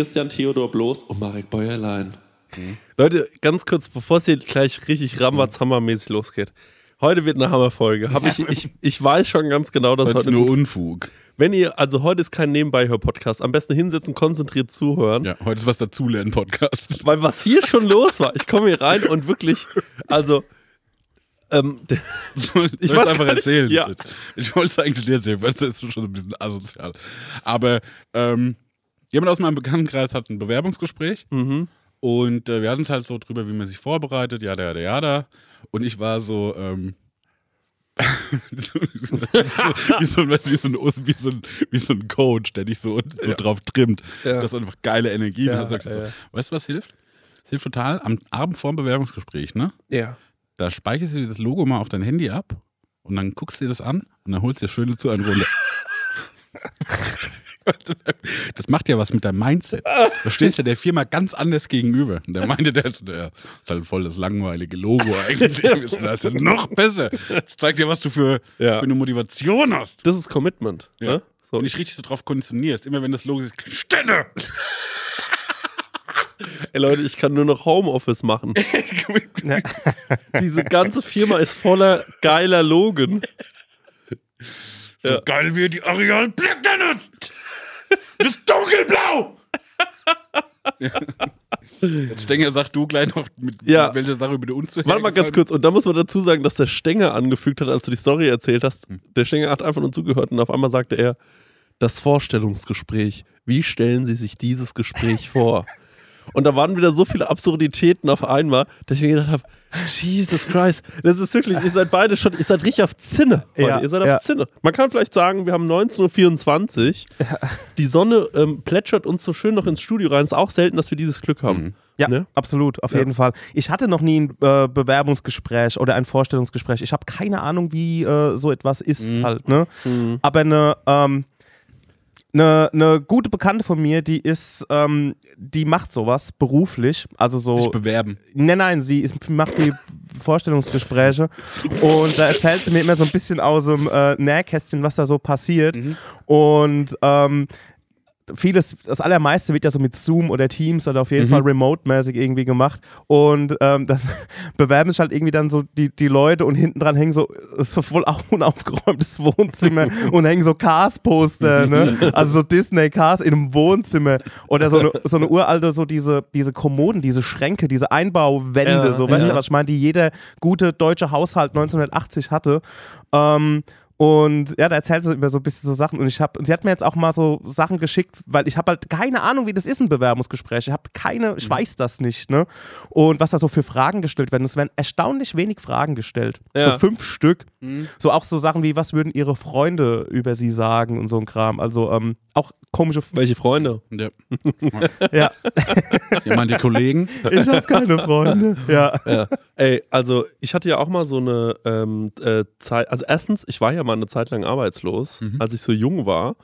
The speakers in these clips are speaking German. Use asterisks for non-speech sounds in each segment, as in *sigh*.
Christian Theodor Bloß und Marek Bäuerlein. Leute, ganz kurz, bevor es hier gleich richtig Rambazammer-mäßig losgeht. Heute wird eine Hammerfolge. Hab ich, ich, ich weiß schon ganz genau, dass Das ist heute nur Unfug. Wenn ihr, also heute ist kein Nebenbei-Hör-Podcast. Am besten hinsetzen, konzentriert zuhören. Ja, heute ist was dazulernen-Podcast. Weil was hier schon los war, ich komme hier rein und wirklich, also, ähm, Soll *laughs* Ich weiß einfach erzählen. ja. Ich wollte es eigentlich dir erzählen, weil das ist schon ein bisschen asozial. Aber ähm, jemand aus meinem Bekanntenkreis hat ein Bewerbungsgespräch mhm. und äh, wir hatten es halt so drüber, wie man sich vorbereitet, ja, ja, ja, da. Und ich war so, ähm, *laughs* wie, so, wie, ein, Os- wie, so ein, wie so ein Coach, der dich so, so Ja. drauf trimmt, Ja. dass du einfach geile Energie Ja, hast. Ja. so, weißt du, was hilft? Es hilft total am Abend vor dem Bewerbungsgespräch, ne? ja. Da speicherst du dir das Logo mal auf dein Handy ab und dann guckst du dir das an und dann holst du dir schön dazu eine Runde. *laughs* *laughs* Das macht ja was mit deinem Mindset. Da stehst du der Firma ganz anders gegenüber. Und der meinte, der ist, der ist halt voll das langweilige Logo eigentlich. Das ist ja noch besser. Das zeigt dir, was du für, Ja. für eine Motivation hast. Das ist Commitment. Ja. Ne? So, Und dich richtig so drauf konditionierst. Immer wenn das Logo ist, Stelle! *laughs* ey Leute, ich kann nur noch Homeoffice machen. *laughs* Diese ganze Firma ist voller geiler Logen. So Ja. geil wie die Areal Black nutzt. Das ist dunkelblau! Jetzt Stenger, sag du gleich noch, mit, Ja. mit welcher Sache über die Unzuhörigkeit. Warte mal ganz kurz. Und da muss man dazu sagen, dass der Stenger angefügt hat, als du die Story erzählt hast. Hm. Der Stenger hat einfach nur zugehört und auf einmal sagte er, das Vorstellungsgespräch. Wie stellen Sie sich dieses Gespräch vor? *laughs* Und da waren wieder so viele Absurditäten auf einmal, dass ich mir gedacht habe, Jesus Christ, das ist wirklich, ihr seid beide schon, ihr seid richtig auf Zinne. Ja, ihr seid auf ja. Zinne. Man kann vielleicht sagen, wir haben 19.24 Uhr. Die Sonne ähm, plätschert uns so schön noch ins Studio rein. Es ist auch selten, dass wir dieses Glück haben. Mhm. Ja, Ne? absolut, auf Ja. jeden Fall. Ich hatte noch nie ein äh, Bewerbungsgespräch oder ein Vorstellungsgespräch. Ich habe keine Ahnung, wie äh, so etwas ist Mhm. halt. Ne? Mhm. Aber eine, ähm, eine, eine gute Bekannte von mir, die ist, ähm, die macht sowas beruflich. Also Sich so. bewerben. Nein, nein, sie ist, macht die Vorstellungsgespräche und da erzählt sie mir immer so ein bisschen aus dem äh, Nähkästchen, was da so passiert. Und ähm, vieles, das allermeiste wird ja so mit Zoom oder Teams oder auf jeden Fall remote-mäßig irgendwie gemacht. Und ähm, das *laughs* bewerben sich halt irgendwie dann so die, die Leute und hinten dran hängen so, so voll auch unaufgeräumtes Wohnzimmer *laughs* und hängen so Cars-Poster, ne? Also so Disney-Cars in einem Wohnzimmer. Oder so eine, so eine uralte, so diese, diese Kommoden, diese Schränke, diese Einbauwände, Ja, so, weißt ja. du, was ich meine, die jeder gute deutsche Haushalt 1980 hatte. Ähm, und ja, da erzählt sie immer so ein bisschen so Sachen. Und ich habe, und sie hat mir jetzt auch mal so Sachen geschickt, weil ich habe halt keine Ahnung, wie das ist, ein Bewerbungsgespräch. Ich habe keine, Mhm. ich weiß das nicht, ne? Und was da so für Fragen gestellt werden. Es werden erstaunlich wenig Fragen gestellt. Ja. So fünf Stück. Mhm. So auch so Sachen wie, was würden ihre Freunde über sie sagen und so ein Kram. Also ähm, auch komische. Welche Freunde? Ja. *laughs* Ja, *laughs* ja, mal die Kollegen. ich habe keine Freunde. Ja. Ja. Ey, also ich hatte ja auch mal so eine ähm, äh, Zeit, also erstens, ich war ja mal eine Zeit lang arbeitslos, Mhm. als ich so jung war,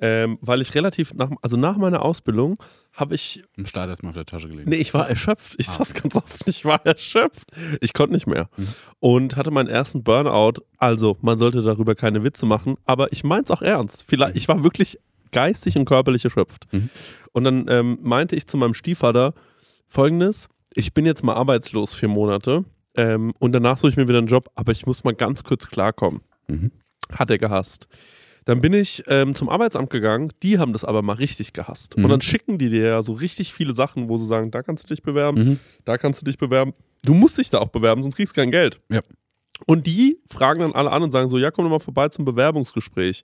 ähm, weil ich relativ nach, also nach meiner Ausbildung habe ich, Im Start erstmal auf der Tasche gelegt. nee, ich war erschöpft, ich Ah. sag's ganz oft, ich war erschöpft, ich konnte nicht mehr Mhm. und hatte meinen ersten Burnout, also man sollte darüber keine Witze machen, aber ich mein's auch ernst, vielleicht, ich war wirklich geistig und körperlich erschöpft Mhm. und dann ähm, meinte ich zu meinem Stiefvater folgendes, ich bin jetzt mal arbeitslos vier Monate ähm, und danach suche ich mir wieder einen Job, aber ich muss mal ganz kurz klarkommen. Mhm. Hat er gehasst. Dann bin ich ähm, zum Arbeitsamt gegangen, die haben das aber mal richtig gehasst. Mhm. Und dann schicken die dir ja so richtig viele Sachen, wo sie sagen, da kannst du dich bewerben, Mhm. da kannst du dich bewerben. Du musst dich da auch bewerben, sonst kriegst du kein Geld. Ja. Und die fragen dann alle an und sagen so, ja, komm doch mal vorbei zum Bewerbungsgespräch.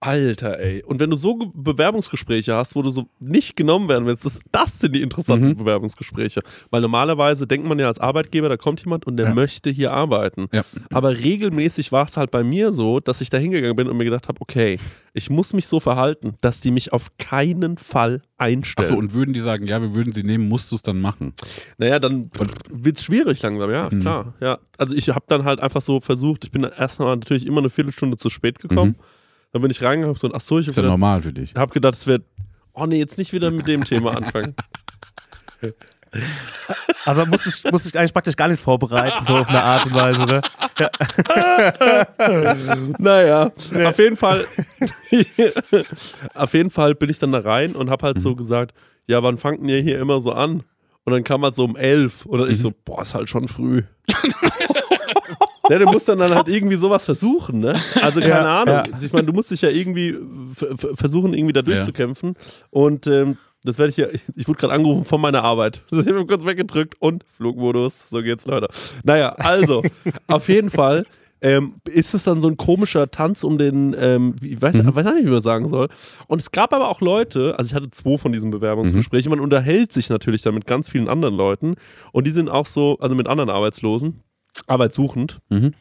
Alter, ey. Und wenn du so Ge- Bewerbungsgespräche hast, wo du so nicht genommen werden willst, das, das sind die interessanten Mhm. Bewerbungsgespräche. Weil normalerweise denkt man ja als Arbeitgeber, da kommt jemand und der Ja. möchte hier arbeiten. Ja. Aber regelmäßig war es halt bei mir so, dass ich da hingegangen bin und mir gedacht habe, okay, ich muss mich so verhalten, dass die mich auf keinen Fall einstellen. Achso, und würden die sagen, ja, wir würden sie nehmen, musst du es dann machen? Naja, dann wird es schwierig langsam, ja, Mhm. klar. Ja. Also ich habe dann halt einfach so versucht, ich bin erstmal natürlich immer eine Viertelstunde zu spät gekommen. Dann bin ich reingegangen und hab so, ach so, ich Mhm. Ist habe ja gedacht, normal für dich. hab gedacht, es wird, oh nee, jetzt nicht wieder mit dem Thema anfangen. *laughs* Also musste ich, musste ich eigentlich praktisch gar nicht vorbereiten, so auf eine Art und Weise. Ne? *laughs* Naja, auf jeden Fall. *laughs* auf jeden Fall bin ich dann da rein und habe halt so gesagt, ja, wann fangt ihr hier immer so an? Und dann kam halt so um elf und dann ich so, boah, ist halt schon früh. Ja, du musst dann, dann halt irgendwie sowas versuchen, ne? Also keine Ja, Ahnung. ja. Ich meine, du musst dich ja irgendwie versuchen, irgendwie da durchzukämpfen. Und ähm, das werde ich ja, ich wurde gerade angerufen von meiner Arbeit. Das *laughs* habe ich kurz weggedrückt und Flugmodus. So geht's, Leute. Naja, also, *laughs* auf jeden Fall. Ähm, ist es dann so ein komischer Tanz um den, ähm, ich weiß, weiß auch nicht, wie man sagen soll. Und es gab aber auch Leute, also ich hatte zwei von diesen Bewerbungsgesprächen, man unterhält sich natürlich dann mit ganz vielen anderen Leuten und die sind auch so, also mit anderen Arbeitslosen, arbeitssuchend. Mhm.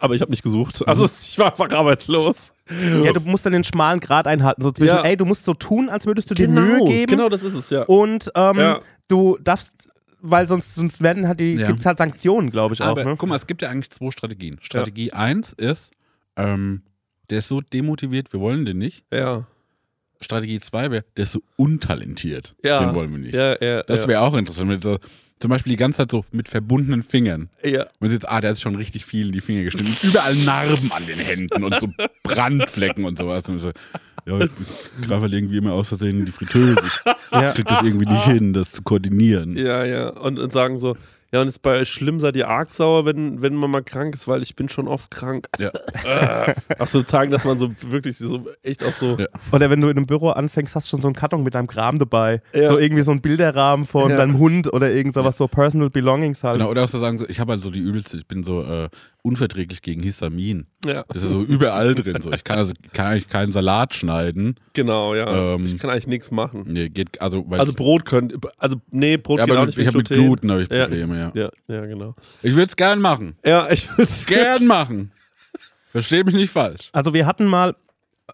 Aber ich habe nicht gesucht. Also ich war einfach arbeitslos. Ja, du musst dann den schmalen Grad einhalten. So zwischen, Ja. ey, du musst so tun, als würdest du dir Mühe geben. genau das ist es, ja. Und ähm, Ja. du darfst, weil sonst, sonst werden halt die, Ja. gibt's halt Sanktionen, glaube ich Aber auch. Ne? guck mal, es gibt ja eigentlich zwei Strategien. Strategie 1 ist, ähm, der ist so demotiviert, wir wollen den nicht. Ja. Strategie 2 wäre, der ist so untalentiert, Ja. den wollen wir nicht. Ja, ja, Das ja. wäre auch interessant. Mit so, zum Beispiel die ganze Zeit so mit verbundenen Fingern. ja. Man sieht, ah, der ist schon richtig viel in die Finger geschnitten. Überall Narben an den Händen und so Brandflecken und sowas. Und so, ja, ich greife halt irgendwie immer aus Versehen in die Fritteuse. Ich Ja. krieg das irgendwie nicht hin, das zu koordinieren. Ja, ja. Und, und sagen so, ja, und ist bei euch schlimm, seid ihr arg sauer, wenn, wenn man mal krank ist, weil ich bin schon oft krank. Ja. *laughs* Ach so, zeigen, dass man so wirklich so echt auch so. Ja. Oder wenn du in einem Büro anfängst, hast du schon so einen Karton mit deinem Kram dabei. Ja. So irgendwie so ein Bilderrahmen von Ja. deinem Hund oder irgend sowas, so Personal Belongings halt. Genau, oder auch so sagen, ich habe halt so die übelste, ich bin so äh, unverträglich gegen Histamin. Ja, Das ist so überall drin. So. Ich kann also kann eigentlich keinen Salat schneiden. genau, ja. Ähm, ich kann eigentlich nichts machen. Nee, geht, also, weil Also Brot könnt, also nee, Brot ja, geht aber auch mit, nicht ich habe mit Gluten habe ich Ja. Probleme, ja. Ja, ja, genau. Ich würde es gern machen. Ja, ich Gern machen. Versteh mich nicht falsch. Also wir hatten mal,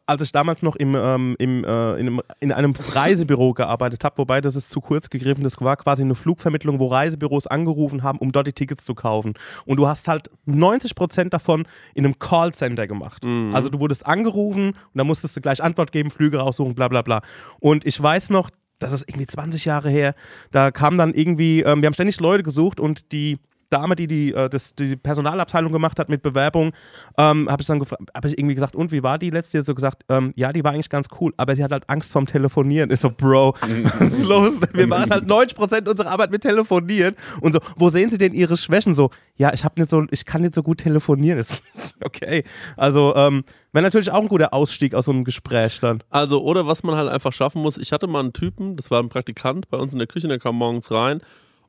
als ich damals noch im, ähm, im, äh, in, einem, in einem Reisebüro gearbeitet habe, wobei das ist zu kurz gegriffen, das war quasi eine Flugvermittlung, wo Reisebüros angerufen haben, um dort die Tickets zu kaufen. Und du hast halt 90% davon in einem Callcenter gemacht. Also du wurdest angerufen und dann musstest du gleich Antwort geben, Flüge raussuchen, bla bla bla. Und ich weiß noch, das ist irgendwie 20 Jahre her, da kam dann irgendwie, ähm, wir haben ständig Leute gesucht und die Dame, die die, äh, das, die Personalabteilung gemacht hat mit Bewerbung, ähm, habe ich dann habe ich irgendwie gesagt, und wie war die letzte? Jetzt so gesagt, ähm, ja, die war eigentlich ganz cool, aber sie hat halt Angst vorm Telefonieren. Ist so, Bro, *laughs* was ist los? Wir machen halt 90% unserer Arbeit mit Telefonieren und so, wo sehen Sie denn Ihre Schwächen? So, ja, ich habe nicht so, ich kann nicht so gut telefonieren. Ist *laughs* okay. Also, ähm, wäre natürlich auch ein guter Ausstieg aus so einem Gespräch dann. Also, oder was man halt einfach schaffen muss. Ich hatte mal einen Typen, das war ein Praktikant bei uns in der Küche, der kam morgens rein.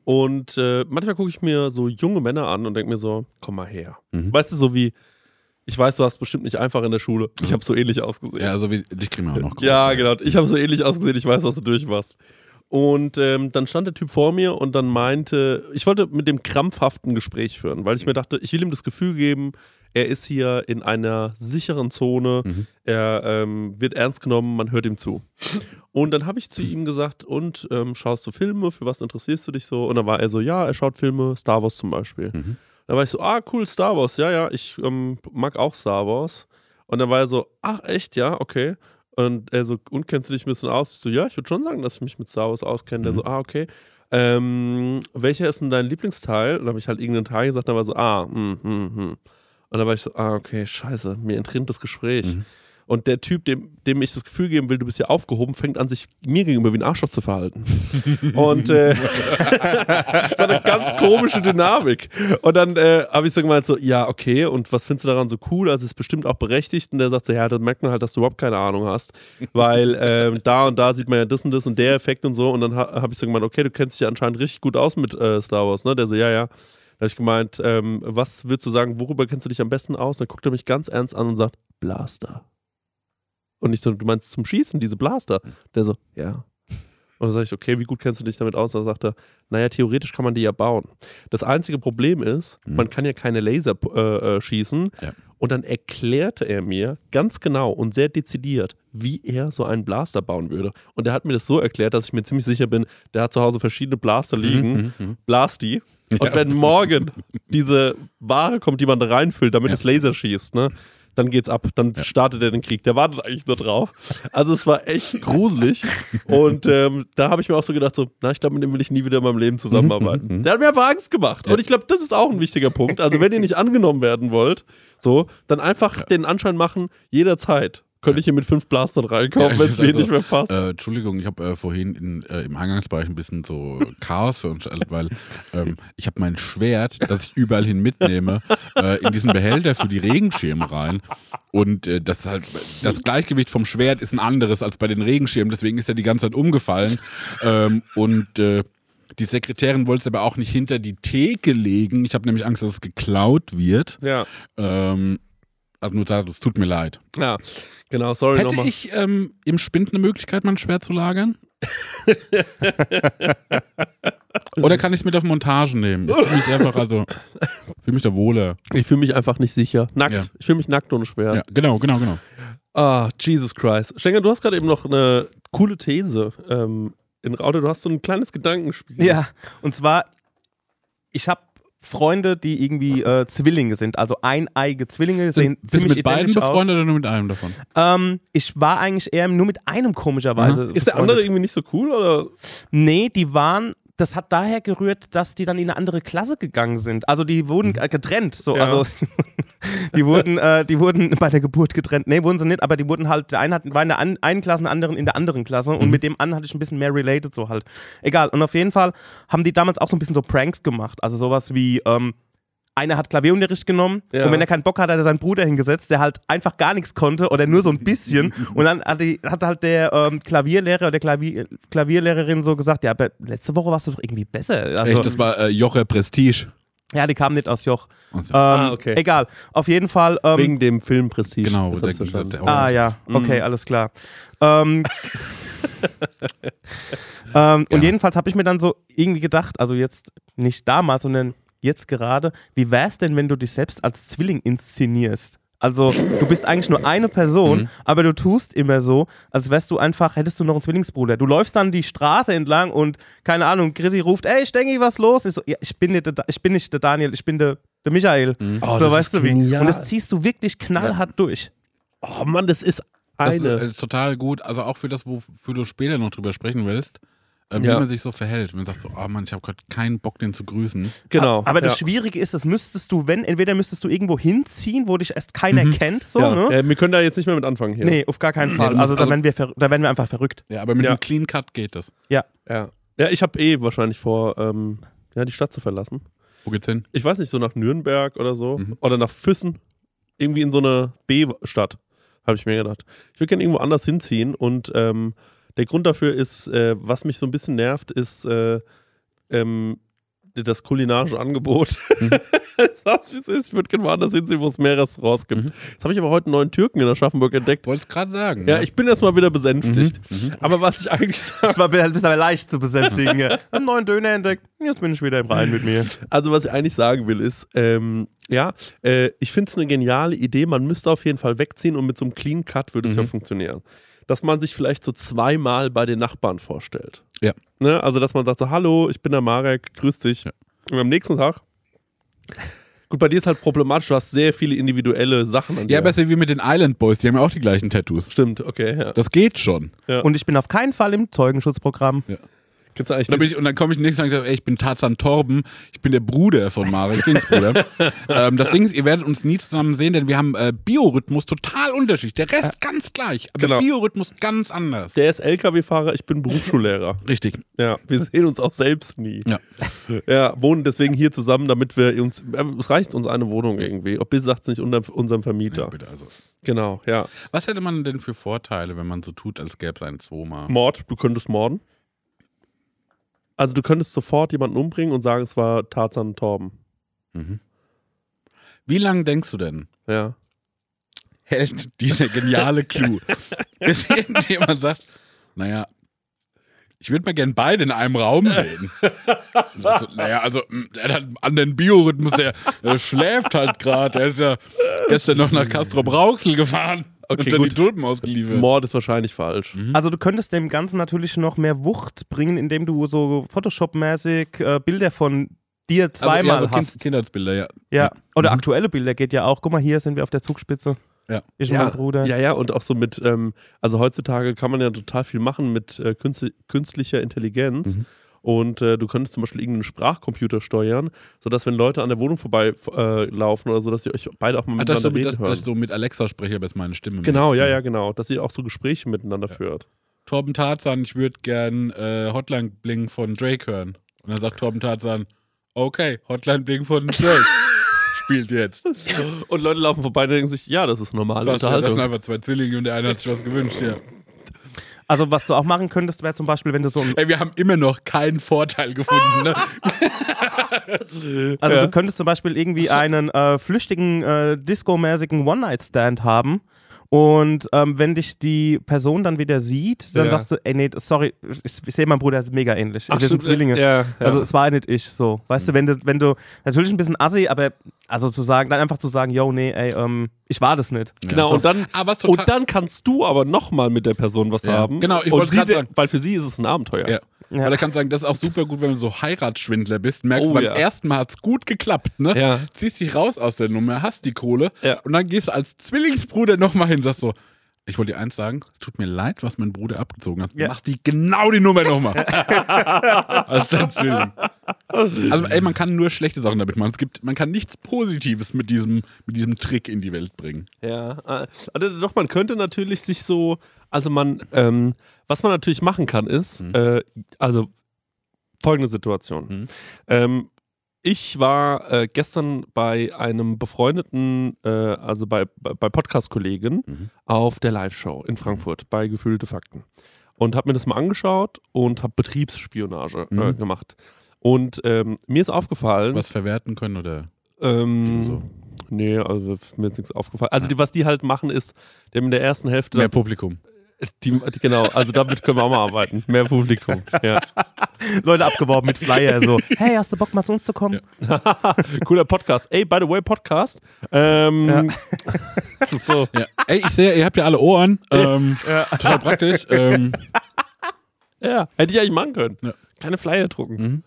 Und äh, manchmal gucke ich mir so junge Männer an und denke mir so, komm mal her. Weißt du, so wie, ich weiß, du hast bestimmt nicht einfach in der Schule. Ich habe so ähnlich ausgesehen. Ja, also wie, dich kriegen wir auch noch groß. Ja, genau. Ich habe so ähnlich ausgesehen, ich weiß, was du durch warst. Und ähm, dann stand der Typ vor mir und dann meinte, ich wollte mit dem krampfhaften Gespräch führen, weil ich mir dachte, ich will ihm das Gefühl geben, er ist hier in einer sicheren Zone, er ähm, wird ernst genommen, man hört ihm zu. Und dann habe ich zu ihm gesagt, und ähm, schaust du Filme, für was interessierst du dich so? Und dann war er so, ja, er schaut Filme, Star Wars zum Beispiel. Da war ich so, ah, cool, Star Wars, ja, ja, ich ähm, mag auch Star Wars. Und dann war er so, ach, echt, ja, okay. Und er so, und kennst du dich ein bisschen aus? Ich so, ja, ich würde schon sagen, dass ich mich mit Star Wars auskenne. Der so, ah, okay. Ähm, welcher ist denn dein Lieblingsteil? Und dann habe ich halt irgendeinen Teil gesagt, dann war so, ah, hm, hm, hm. Und dann war ich so, ah, okay, scheiße, mir entrinnt das Gespräch. Und der Typ, dem, dem ich das Gefühl geben will, du bist hier aufgehoben, fängt an, sich mir gegenüber wie ein Arschloch zu verhalten. *laughs* und äh, *laughs* so eine ganz komische Dynamik. Und dann äh, habe ich so gemeint, so, ja, okay, und was findest du daran so cool? Also, es ist bestimmt auch berechtigt. Und der sagt so, ja, dann merkt man halt, dass du überhaupt keine Ahnung hast. Weil ähm, da und da sieht man ja das und das und der Effekt und so. Und dann ha habe ich so gemeint, okay, du kennst dich ja anscheinend richtig gut aus mit äh, Star Wars, ne? Der so, ja, ja. Da habe ich gemeint, ähm, was würdest du sagen, worüber kennst du dich am besten aus? Dann guckt er mich ganz ernst an und sagt, Blaster. Und ich so, du meinst zum Schießen, diese Blaster? Der so, ja. Und dann sage ich, okay, wie gut kennst du dich damit aus? Dann sagt er, naja, theoretisch kann man die ja bauen. Das einzige Problem ist, man kann ja keine Laser äh, äh, schießen. Ja. Und dann erklärte er mir ganz genau und sehr dezidiert, wie er so einen Blaster bauen würde. Und er hat mir das so erklärt, dass ich mir ziemlich sicher bin, der hat zu Hause verschiedene Blaster liegen. Blast die. Und Ja. wenn morgen diese Ware kommt, die man da reinfüllt, damit Ja. es Laser schießt, ne, dann geht's ab. Dann startet er den Krieg. Der wartet eigentlich nur drauf. Also es war echt gruselig. Und ähm, da habe ich mir auch so gedacht, so, na, ich glaube, mit dem will ich nie wieder in meinem Leben zusammenarbeiten. Der hat mir aber Angst gemacht. Und ich glaube, das ist auch ein wichtiger Punkt. Also wenn ihr nicht angenommen werden wollt, so, dann einfach den Anschein machen, jederzeit könnte ich hier mit fünf Blastern reinkommen, Ja, wenn es also, mir nicht mehr passt. Äh, Entschuldigung, ich habe äh, vorhin in, äh, im Eingangsbereich ein bisschen so Chaos veranstaltet, *laughs* weil ähm, ich habe mein Schwert, das ich überall hin mitnehme, *laughs* äh, in diesen Behälter für die Regenschirme rein. Und äh, das halt, das Gleichgewicht vom Schwert ist ein anderes als bei den Regenschirmen, deswegen ist er die ganze Zeit umgefallen. Ähm, und äh, die Sekretärin wollte es aber auch nicht hinter die Theke legen. Ich habe nämlich Angst, dass es geklaut wird. ja. Ähm, also nur sagen, es tut mir leid. ja, genau, sorry Hätte nochmal. ich ähm, im Spind eine Möglichkeit, mein Schwert zu lagern? *laughs* Oder kann ich es mit auf Montage nehmen? Ich fühle mich einfach, also, fühle mich da wohler. Ich fühle mich einfach nicht sicher. Nackt. Ja. Ich fühle mich nackt ohne Schwert. Ja, genau, genau, genau. Ah, Jesus Christ. Stenger, du hast gerade eben noch eine coole These. Ähm, in, oder du hast so ein kleines Gedankenspiel. Ja, und zwar, ich habe Freunde, die irgendwie äh, Zwillinge sind, also eineige Zwillinge, sehen du ziemlich mit beiden identisch aus. befreundet oder nur mit einem davon? Ähm, ich war eigentlich eher nur mit einem komischerweise. Ist der andere irgendwie nicht so cool oder? Nee, die waren. Das hat daher gerührt, dass die dann in eine andere Klasse gegangen sind. Also die wurden äh, getrennt. So, Ja. also *laughs* die wurden, äh, die wurden bei der Geburt getrennt. Nee, wurden sie nicht, aber die wurden halt, der eine hat, war in der an, einen Klasse, der anderen in der anderen Klasse und mit dem anderen hatte ich ein bisschen mehr related, so halt. Egal. Und auf jeden Fall haben die damals auch so ein bisschen so Pranks gemacht. Also sowas wie, ähm, einer hat Klavierunterricht genommen Ja. und wenn er keinen Bock hat, hat er seinen Bruder hingesetzt, der halt einfach gar nichts konnte oder nur so ein bisschen. *laughs* und dann hat, die, hat halt der ähm, Klavierlehrer oder Klavier, Klavierlehrerin so gesagt, ja, aber letzte Woche warst du doch irgendwie besser. Also, Echt, das war äh, Joche Prestige. ja, die kamen nicht aus Joch. Also, Ähm, Ah, okay. Egal. Auf jeden Fall. Ähm, Wegen dem Film Prestige. genau, der, verstanden. der, Ah ja, okay, Mhm. alles klar. Ähm, *laughs* *laughs* ähm, Und jedenfalls habe ich mir dann so irgendwie gedacht, also jetzt nicht damals, sondern jetzt gerade, wie wär's denn, wenn du dich selbst als Zwilling inszenierst? Also du bist eigentlich nur eine Person, Mhm. aber du tust immer so, als wärst du einfach, hättest du noch einen Zwillingsbruder. Du läufst dann die Straße entlang und keine Ahnung, Chrissy ruft, ey Stengi, was los? Ich so, ja, ich bin nicht der, ich bin nicht der Daniel, ich bin der, der Michael. Oh, so das weißt ist du wie. genial. Und das ziehst du wirklich knallhart durch. Oh Mann, das ist das ist eine. äh, total gut. Also auch für das, wofür du später noch drüber sprechen willst, äh, wie Ja. man sich so verhält. Wenn man sagt so, oh Mann, ich habe gerade keinen Bock, den zu grüßen. genau. Aber das ja. Schwierige ist, das müsstest du, wenn, entweder müsstest du irgendwo hinziehen, wo dich erst keiner kennt, so, ja. ne? äh, wir können da jetzt nicht mehr mit anfangen hier. Nee, auf gar keinen Fall. Also, da, also- werden wir da werden wir einfach verrückt. Ja, aber mit Ja. einem Clean Cut geht das. Ja. Ja, ja ich habe eh wahrscheinlich vor, ähm, ja, die Stadt zu verlassen. Wo geht's hin? Ich weiß nicht, so nach Nürnberg oder so. Mhm. Oder nach Füssen. Irgendwie in so eine B-Stadt, habe ich mir gedacht. Ich würde gerne irgendwo anders hinziehen und ähm, der Grund dafür ist, äh, was mich so ein bisschen nervt, ist äh, ähm, das kulinarische Angebot. Mhm. *laughs* Es ist. Ich würde gerne woanders hinziehen, wo es mehr Restaurants gibt. Mhm. Jetzt habe ich aber heute einen neuen Türken in Aschaffenburg entdeckt. Wollte es gerade sagen. Ja, ich bin erstmal wieder besänftigt. Mhm. Aber was ich eigentlich sage, Das war das ist aber leicht zu besänftigen. ja. *laughs* Einen neuen Döner entdeckt, jetzt bin ich wieder im Rhein mit mir. Also, was ich eigentlich sagen will, ist, ähm, ja, äh, ich finde es eine geniale Idee. Man müsste auf jeden Fall wegziehen und mit so einem Clean Cut würde es Mhm. ja funktionieren. Dass man sich vielleicht so zweimal bei den Nachbarn vorstellt. Ja. Ne? Also, dass man sagt so, hallo, ich bin der Marek, grüß dich. Ja. Und am nächsten Tag, gut, bei dir ist halt problematisch, du hast sehr viele individuelle Sachen an dir. Ja, besser wie mit den Island Boys, die haben ja auch die gleichen Tattoos. Stimmt, okay, ja. Das geht schon. Und ich bin auf keinen Fall im Zeugenschutzprogramm. Gibt's eigentlich Und dann, bin ich, und dann komme ich nächsten Tag und sage, ey, ich bin Tarzan Torben, ich bin der Bruder von Marek, Zwillingsbruder. *laughs* ähm, das Ding ist, ihr werdet uns nie zusammen sehen, denn wir haben äh, Biorhythmus total unterschiedlich. Der Rest ganz gleich, aber Genau. Biorhythmus ganz anders. der ist LKW-Fahrer, ich bin Berufsschullehrer. *laughs* Richtig. Ja, wir sehen uns auch selbst nie. Ja. Ja, wohnen deswegen hier zusammen, damit wir uns, äh, es reicht uns eine Wohnung irgendwie. Ob bis sagt es nicht unter unserem Vermieter. ja bitte, also. Genau, ja. Was hätte man denn für Vorteile, wenn man so tut, als gäbe es einen Zwoma? Mord, du könntest morden. Also du könntest sofort jemanden umbringen und sagen, es war Tarzan Torben. Mhm. Wie lange denkst du denn, Ja. hält dieser geniale Clou, *laughs* bis irgendjemand sagt, naja, ich würde mal gern beide in einem Raum sehen. Also, naja, also, der hat einen anderen Biorhythmus, der, der schläft halt gerade. Der ist ja gestern noch nach Castro Brauxel gefahren Okay, und dann gut. die Tulpen ausgeliefert. Mord ist wahrscheinlich falsch. Also du könntest dem Ganzen natürlich noch mehr Wucht bringen, indem du so Photoshop-mäßig äh, Bilder von dir zweimal also, ja, so hast. kind, Kindheitsbilder, ja. Ja. Oder Mhm. aktuelle Bilder geht ja auch. Guck mal, hier sind wir auf der Zugspitze. Ich und mein Bruder. Ja, ja, und auch so mit, ähm, also heutzutage kann man ja total viel machen mit äh, künstli künstlicher Intelligenz. Mhm. Und äh, du könntest zum Beispiel irgendeinen Sprachcomputer steuern, sodass wenn Leute an der Wohnung vorbeilaufen äh, laufen oder so, dass ihr euch beide auch mal dass, miteinander du, reden dass, hören. dass du mit Alexa spreche, aber meine Stimme. genau, ja, ja, genau. Dass ihr auch so Gespräche miteinander führt. Torben Tarzan, ich würde gern äh, Hotline Bling von Drake hören. Und dann sagt Torben Tarzan, okay, Hotline Bling von Drake *laughs* spielt jetzt. Und Leute laufen vorbei und denken sich, ja, das ist normale Was, ja, das sind Unterhaltung. einfach zwei Zwillinge und der eine hat sich was gewünscht, ja. Also was du auch machen könntest, wäre zum Beispiel, wenn du so ein, Ey, wir haben immer noch keinen Vorteil gefunden, ne? *laughs* also Ja. du könntest zum Beispiel irgendwie einen äh, flüchtigen, äh, disco-mäßigen One-Night-Stand haben. Und ähm, wenn dich die Person dann wieder sieht, dann Ja. sagst du, ey, nee, sorry, ich, ich sehe meinen Bruder, er ist mega ähnlich. wir sind Zwillinge. Ja, ja. Also es war nicht ich so. Weißt du, wenn du, wenn du, natürlich ein bisschen assi, aber also zu sagen, dann einfach zu sagen, yo, nee, ey, ähm, ich war das nicht. Genau, so. und dann, Ah, was total- und dann kannst du aber nochmal mit der Person was Ja, haben. genau, ich wollte sagen. Weil für sie ist es ein Abenteuer. Ja. Weil er kann sagen, das ist auch super gut, wenn du so Heiratsschwindler bist. Merkst Oh, du, beim ja. ersten Mal hat's gut geklappt, ne? Ja. Ziehst dich raus aus der Nummer, hast die Kohle Ja. und dann gehst du als Zwillingsbruder nochmal hin, sagst so, ich wollte dir eins sagen, es tut mir leid, was mein Bruder abgezogen hat. Ja. Mach die genau die Nummer nochmal. *laughs* als dein Zwilling. Also ey, man kann nur schlechte Sachen damit machen. Es gibt, man kann nichts Positives mit diesem, mit diesem Trick in die Welt bringen. Ja, äh, also doch, man könnte natürlich sich so, also man, ähm, was man natürlich machen kann, ist, Mhm. äh, also folgende Situation. Mhm. Ähm, ich war äh, gestern bei einem befreundeten, äh, also bei, bei, Podcast-Kollegen Mhm. auf der Live-Show in Frankfurt bei Gefühlte Fakten. Und habe mir das mal angeschaut und habe Betriebsspionage äh, Mhm. gemacht. Und ähm, mir ist aufgefallen, Was verwerten können oder. ähm, so. Nee, also mir ist nichts aufgefallen. Also die, was die halt machen ist, die haben in der ersten Hälfte Mehr Publikum. Die, die, genau, also damit können wir auch mal arbeiten. Mehr Publikum. Ja. *laughs* Leute abgeworben mit Flyer, so, hey, hast du Bock mal zu uns zu kommen? *laughs* Cooler Podcast. Ey, by the way, Podcast. Ähm, *laughs* Das ist so. Ja. Ey, ich sehe, ihr habt ja alle Ohren. Ähm, Total praktisch. Ähm, Ja, hätte ich eigentlich machen können. Ja. Kleine Flyer drucken. Mhm.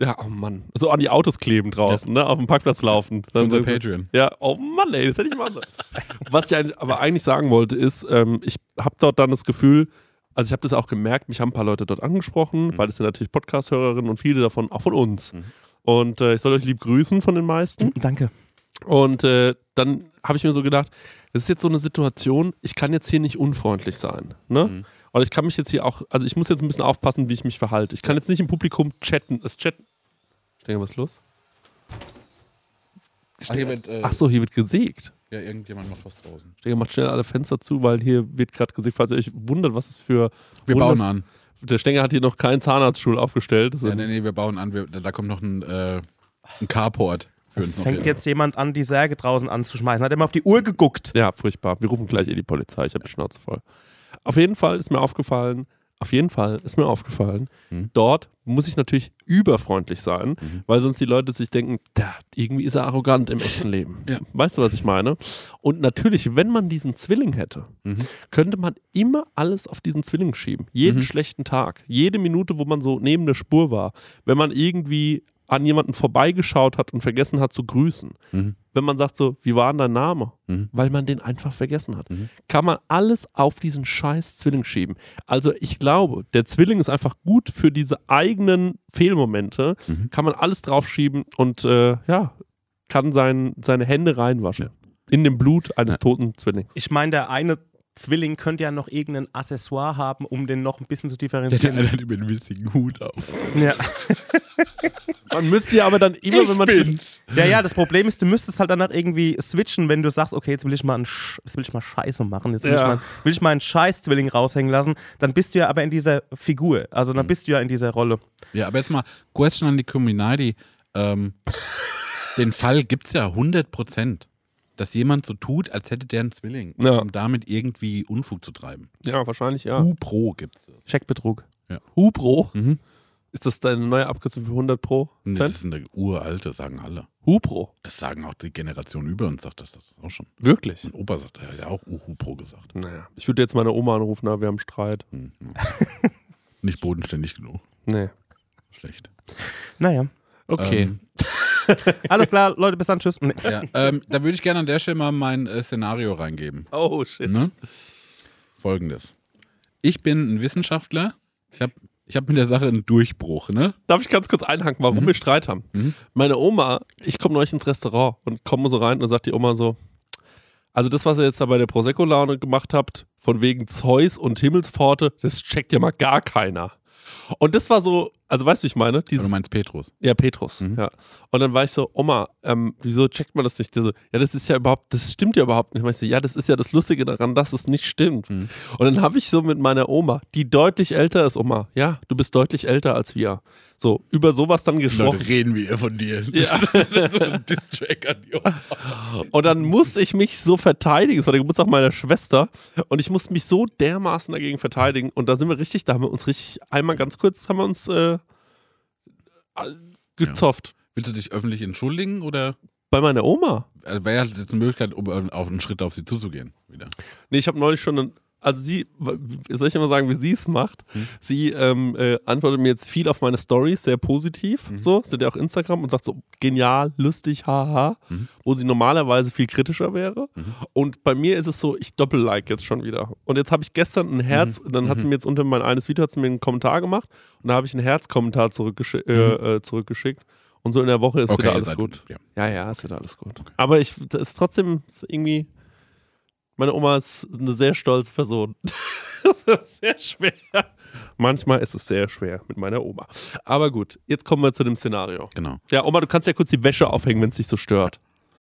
Ja, oh Mann. So an die Autos kleben draußen, ne? Auf dem Parkplatz laufen. für unser so- Patreon. Ja, oh Mann, ey, das hätte ich sollen. *laughs* Was ich aber eigentlich sagen wollte, ist, ähm, ich habe dort dann das Gefühl, also ich habe das auch gemerkt, mich haben ein paar Leute dort angesprochen, weil das sind natürlich Podcast-Hörerinnen und viele davon auch von uns. Mhm. Und äh, ich soll euch lieb grüßen von den meisten. Danke. Und äh, dann habe ich mir so gedacht, das ist jetzt so eine Situation, ich kann jetzt hier nicht unfreundlich sein. Ne? Mhm. Und ich kann mich jetzt hier auch, also ich muss jetzt ein bisschen aufpassen, wie ich mich verhalte. Ich kann jetzt nicht im Publikum chatten. Das chatten. Ich denke, was ist los? Ach, hier wird, äh, Ach so, hier wird gesägt. ja, irgendjemand macht was draußen. Steger macht schnell alle Fenster zu, weil hier wird gerade gesehen, falls ihr euch wundert, was es für. Wir Wunders- bauen an. Der Stenger hat hier noch keinen Zahnarztstuhl aufgestellt. Ja, nee, nee, wir bauen an. Wir, da, kommt noch ein, äh, ein Carport. Fängt jetzt jemand an, die Särge draußen anzuschmeißen. Hat immer auf die Uhr geguckt. ja, furchtbar. Wir rufen gleich eh die Polizei. Ich habe die Schnauze voll. Auf jeden Fall ist mir aufgefallen, auf jeden Fall ist mir aufgefallen, Mhm. dort muss ich natürlich überfreundlich sein, Mhm. weil sonst die Leute sich denken, da, irgendwie ist er arrogant im echten Leben. Ja. Weißt du, was ich meine? Und natürlich, wenn man diesen Zwilling hätte, Mhm. könnte man immer alles auf diesen Zwilling schieben. Jeden Mhm. schlechten Tag, jede Minute, wo man so neben der Spur war, wenn man irgendwie an jemanden vorbeigeschaut hat und vergessen hat zu grüßen. Mhm. Wenn man sagt so, wie war denn dein Name? Mhm. Weil man den einfach vergessen hat. Mhm. Kann man alles auf diesen scheiß Zwilling schieben. Also ich glaube, der Zwilling ist einfach gut für diese eigenen Fehlmomente. Mhm. Kann man alles draufschieben und äh, ja, kann sein, seine Hände reinwaschen. In dem Blut eines Ja. toten Zwillings. Ich meine, der eine Zwilling könnte ja noch irgendein Accessoire haben, um den noch ein bisschen zu Der differenzieren. eine hat immer einen witzigen Hut auf. Ja. *laughs* Man müsste ja aber dann immer, wenn man bin's. ja, ja, das Problem ist, du müsstest halt danach irgendwie switchen, wenn du sagst, okay, jetzt will ich mal, einen Sch jetzt will ich mal Scheiße machen, jetzt will, Ja. ich, mal, will ich mal einen Scheiß-Zwilling raushängen lassen, dann bist du ja aber in dieser Figur, also dann bist du ja in dieser Rolle. Ja, aber jetzt mal, Question an die Community. Ähm, den Fall gibt's ja 100 Prozent, dass jemand so tut, als hätte der einen Zwilling, Ja. um damit irgendwie Unfug zu treiben. Ja, wahrscheinlich ja. U-Pro gibt's das. Checkbetrug. Hupro. Mhm. Ist das deine neue Abkürzung für 100 Pro? Nee, das sind der uralte, sagen alle. Hupro. Das sagen auch die Generation über uns, sagt das, das auch schon. Wirklich? Mein Opa sagt, er hat ja auch U-Pro gesagt. Naja. Ich würde jetzt meine Oma anrufen, na, wir haben Streit. Hm, ja. Nicht bodenständig genug. Nee. Schlecht. Naja. Okay. Ähm, *laughs* Alles klar, Leute, bis dann, tschüss. Nee. Ja, ähm, da würde ich gerne an der Stelle mal mein äh, Szenario reingeben. Oh, shit. Ne? Folgendes. Ich bin ein Wissenschaftler. Ich habe ich hab mit der Sache einen Durchbruch. Ne? Darf ich ganz kurz einhaken, warum wir Streit haben? Meine Oma, ich komme neulich ins Restaurant und komme so rein und dann sagt die Oma so, also das, was ihr jetzt da bei der Prosecco-Laune gemacht habt, von wegen Zeus und Himmelspforte, das checkt ja mal gar keiner. Und das war so, also weißt du, ich meine? Du Dieses, meinst Petrus. ja, Petrus, ja. Und dann war ich so, Oma, ähm, wieso checkt man das nicht? Die so, ja, das ist ja überhaupt, das stimmt ja überhaupt nicht. Und ich so, ja, das ist ja das Lustige daran, dass es nicht stimmt. Und dann habe ich so mit meiner Oma, die deutlich älter ist, Oma, ja, du bist deutlich älter als wir. So, über sowas dann gesprochen. reden wir von dir. *laughs* Ja. *laughs* Und dann musste ich mich so verteidigen. Es war der Geburtstag meiner Schwester. Und ich musste mich so dermaßen dagegen verteidigen. Und da sind wir richtig, da haben wir uns richtig einmal ganz kurz, haben wir uns äh, gezofft. Willst du dich öffentlich entschuldigen oder Bei meiner Oma. also wäre ja jetzt eine Möglichkeit, um äh, auf einen Schritt auf sie zuzugehen? Wieder. Nee, ich habe neulich schon, einen, also sie, soll ich mal sagen, wie sie es macht? Hm. Sie ähm, äh, antwortet mir jetzt viel auf meine Stories, sehr positiv, Mhm. so, sind ja auch Instagram und sagt so, genial, lustig, haha, Mhm. wo sie normalerweise viel kritischer wäre. Und bei mir ist es so, ich doppel-like jetzt schon wieder. Und jetzt habe ich gestern ein Herz, Mhm. dann hat sie mir jetzt unter mein eines Video hat sie mir einen Kommentar gemacht und da habe ich einen Herzkommentar zurückgeschi Mhm. äh, äh, zurückgeschickt. Und so in der Woche ist wieder ihr alles seid- gut. Ja. Ja, ja, ist wieder alles gut. Aber ich, das ist trotzdem irgendwie, meine Oma ist eine sehr stolze Person. *laughs* das ist sehr schwer. Manchmal ist es sehr schwer mit meiner Oma. Aber gut, jetzt kommen wir zu dem Szenario. Genau. Ja, Oma, du kannst ja kurz die Wäsche aufhängen, wenn es dich so stört.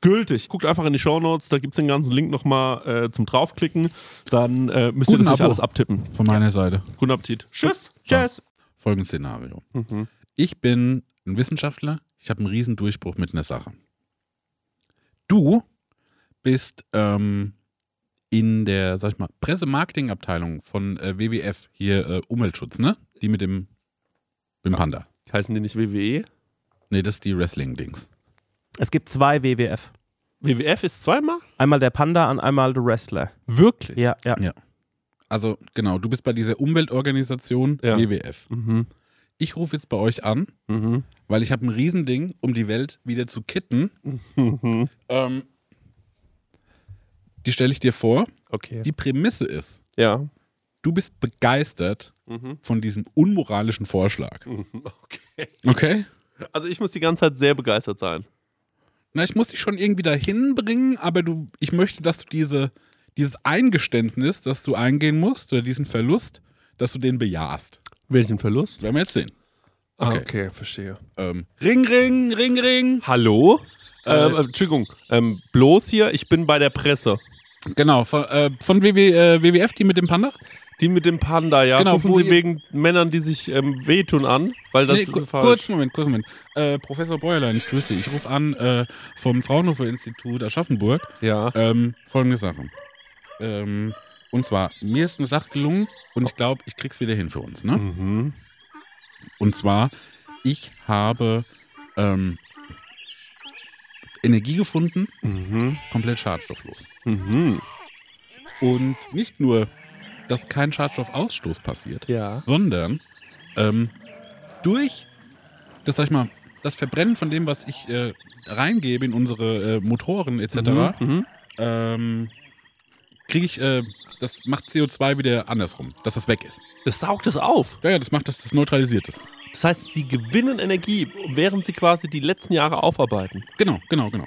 gültig. Guckt einfach in die Shownotes, da gibt's den ganzen Link nochmal äh, zum draufklicken. Dann äh, müsst ihr Guten das nicht Abo. alles abtippen. Von meiner Seite. Guten Appetit. Tschüss. Tschüss. Folgendes Szenario. Ich bin ein Wissenschaftler, ich habe einen riesen Durchbruch mit einer Sache. Du bist ähm, in der, sag ich mal, Pressemarketingabteilung von äh, WWF, hier äh, Umweltschutz, ne? Die mit dem, mit dem Panda. Heißen die nicht? WWE? Nee, das ist die Wrestling-Dings. Es gibt zwei WWF. WWF ist zweimal? Einmal der Panda und einmal der Wrestler. Wirklich? Ja, ja. Ja. Also, genau, du bist bei dieser Umweltorganisation Ja. WWF. Mhm. Ich rufe jetzt bei euch an, Mhm. weil ich habe ein Riesending, um die Welt wieder zu kitten. Mhm. Ähm, die stelle ich dir vor. Okay. Die Prämisse ist, Ja. du bist begeistert Mhm. von diesem unmoralischen Vorschlag. *laughs* Okay. Okay? Also ich muss die ganze Zeit sehr begeistert sein. Na, ich muss dich schon irgendwie dahin bringen, aber du, ich möchte, dass du diese, dieses Eingeständnis, das du eingehen musst, oder diesen Verlust, dass du den bejahst. Welchen Verlust? Werden wir jetzt sehen. Ah, Okay. okay, verstehe. Ähm, ring, ring, ring, ring. Hallo? Äh, Ähm, Entschuldigung, ähm, bloß hier, ich bin bei der Presse. Genau, von, äh, von WW, äh, WWF, die mit dem Panda? Die mit dem Panda, ja. Genau, Rufen Sie wegen Männern, die sich ähm, wehtun an, weil das Nee, ist falsch. kurz, Moment, kurz, Moment. Äh, Professor Bäuerlein, ich grüße dich. Ich rufe an äh, vom Fraunhofer Institut Aschaffenburg. Ja. Ähm, folgende Sache. Ähm, und zwar, mir ist eine Sache gelungen und ich glaube, ich krieg's wieder hin für uns. Ne? Mhm. Und zwar, ich habe ähm, Energie gefunden, Mhm. komplett schadstofflos. Mhm. Und nicht nur, dass kein Schadstoffausstoß passiert, Ja. sondern ähm, durch das, sag ich mal, das Verbrennen von dem, was ich äh, reingebe in unsere äh, Motoren etc., Mhm. ähm, kriege ich, äh, das macht CO2 wieder andersrum, dass das weg ist. Das saugt es auf. Ja, ja, das macht das, das neutralisiert es. Das heißt, sie gewinnen Energie, während sie quasi die letzten Jahre aufarbeiten. Genau, genau, genau.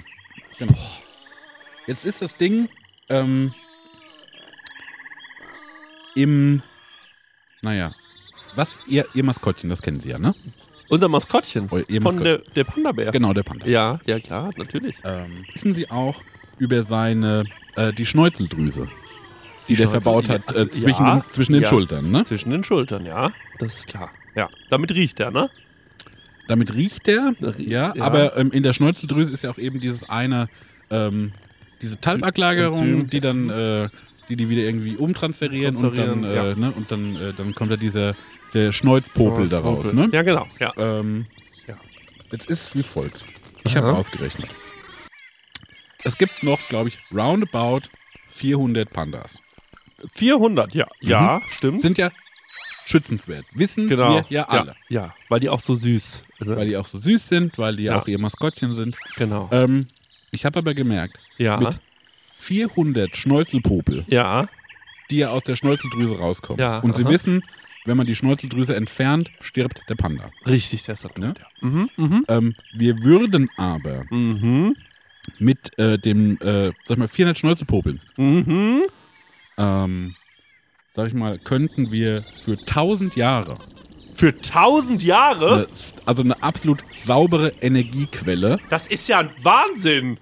genau. Jetzt ist das Ding ähm, im, naja, was, ihr, ihr Maskottchen, das kennen Sie ja, ne? Unser Maskottchen Oh, ihr von der, Maskottchen. der Panda-Bär. Genau, der Panda. Ja, ja klar, natürlich. Ähm, wissen Sie auch über seine, äh, die Schneuzeldrüse, die, der Schneuzel- verbaut hat ja, äh, also, zwischen, ja, den, zwischen den ja. Schultern, ne? Zwischen den Schultern, ja. Das ist klar. Ja. Damit riecht er, ne? Damit riecht der, Das riecht- ja, ja. aber ähm, in der Schneuzeldrüse ist ja auch eben dieses eine, ähm, diese Talgablagerung, Enzym. die dann, äh, die die wieder irgendwie umtransferieren und dann, äh, ja. ne, und dann, äh, dann kommt da dieser, der Schneuzpopel daraus, ne? Ja, genau. Ja. Ähm, Ja. Jetzt ist es wie folgt. Ich habe ausgerechnet. Es gibt noch, glaube ich, roundabout 400 Pandas. 400, ja. Ja, stimmt. Sind ja schützenswert. Wissen genau. wir ja alle. Ja, ja, weil die auch so süß sind. Weil die auch so süß sind, weil die Ja. auch ihr Maskottchen sind. genau. Ähm, ich habe aber gemerkt, ja. mit 400 Schnäuzelpopel, ja. die ja aus der Schnäuzeldrüse rauskommen. Ja, Und sie aha. wissen, wenn man die Schnäuzeldrüse entfernt, stirbt der Panda. Richtig, ist doch Ne? ja. Mhm, mhm. Ähm, wir würden aber Mhm. mit äh, dem, äh, sag ich mal, 400 Schnäuzelpopeln, Mhm. ähm, sag ich mal, könnten wir für 1000 Jahre, Für 1000 Jahre? also eine absolut saubere Energiequelle. Das ist ja ein Wahnsinn.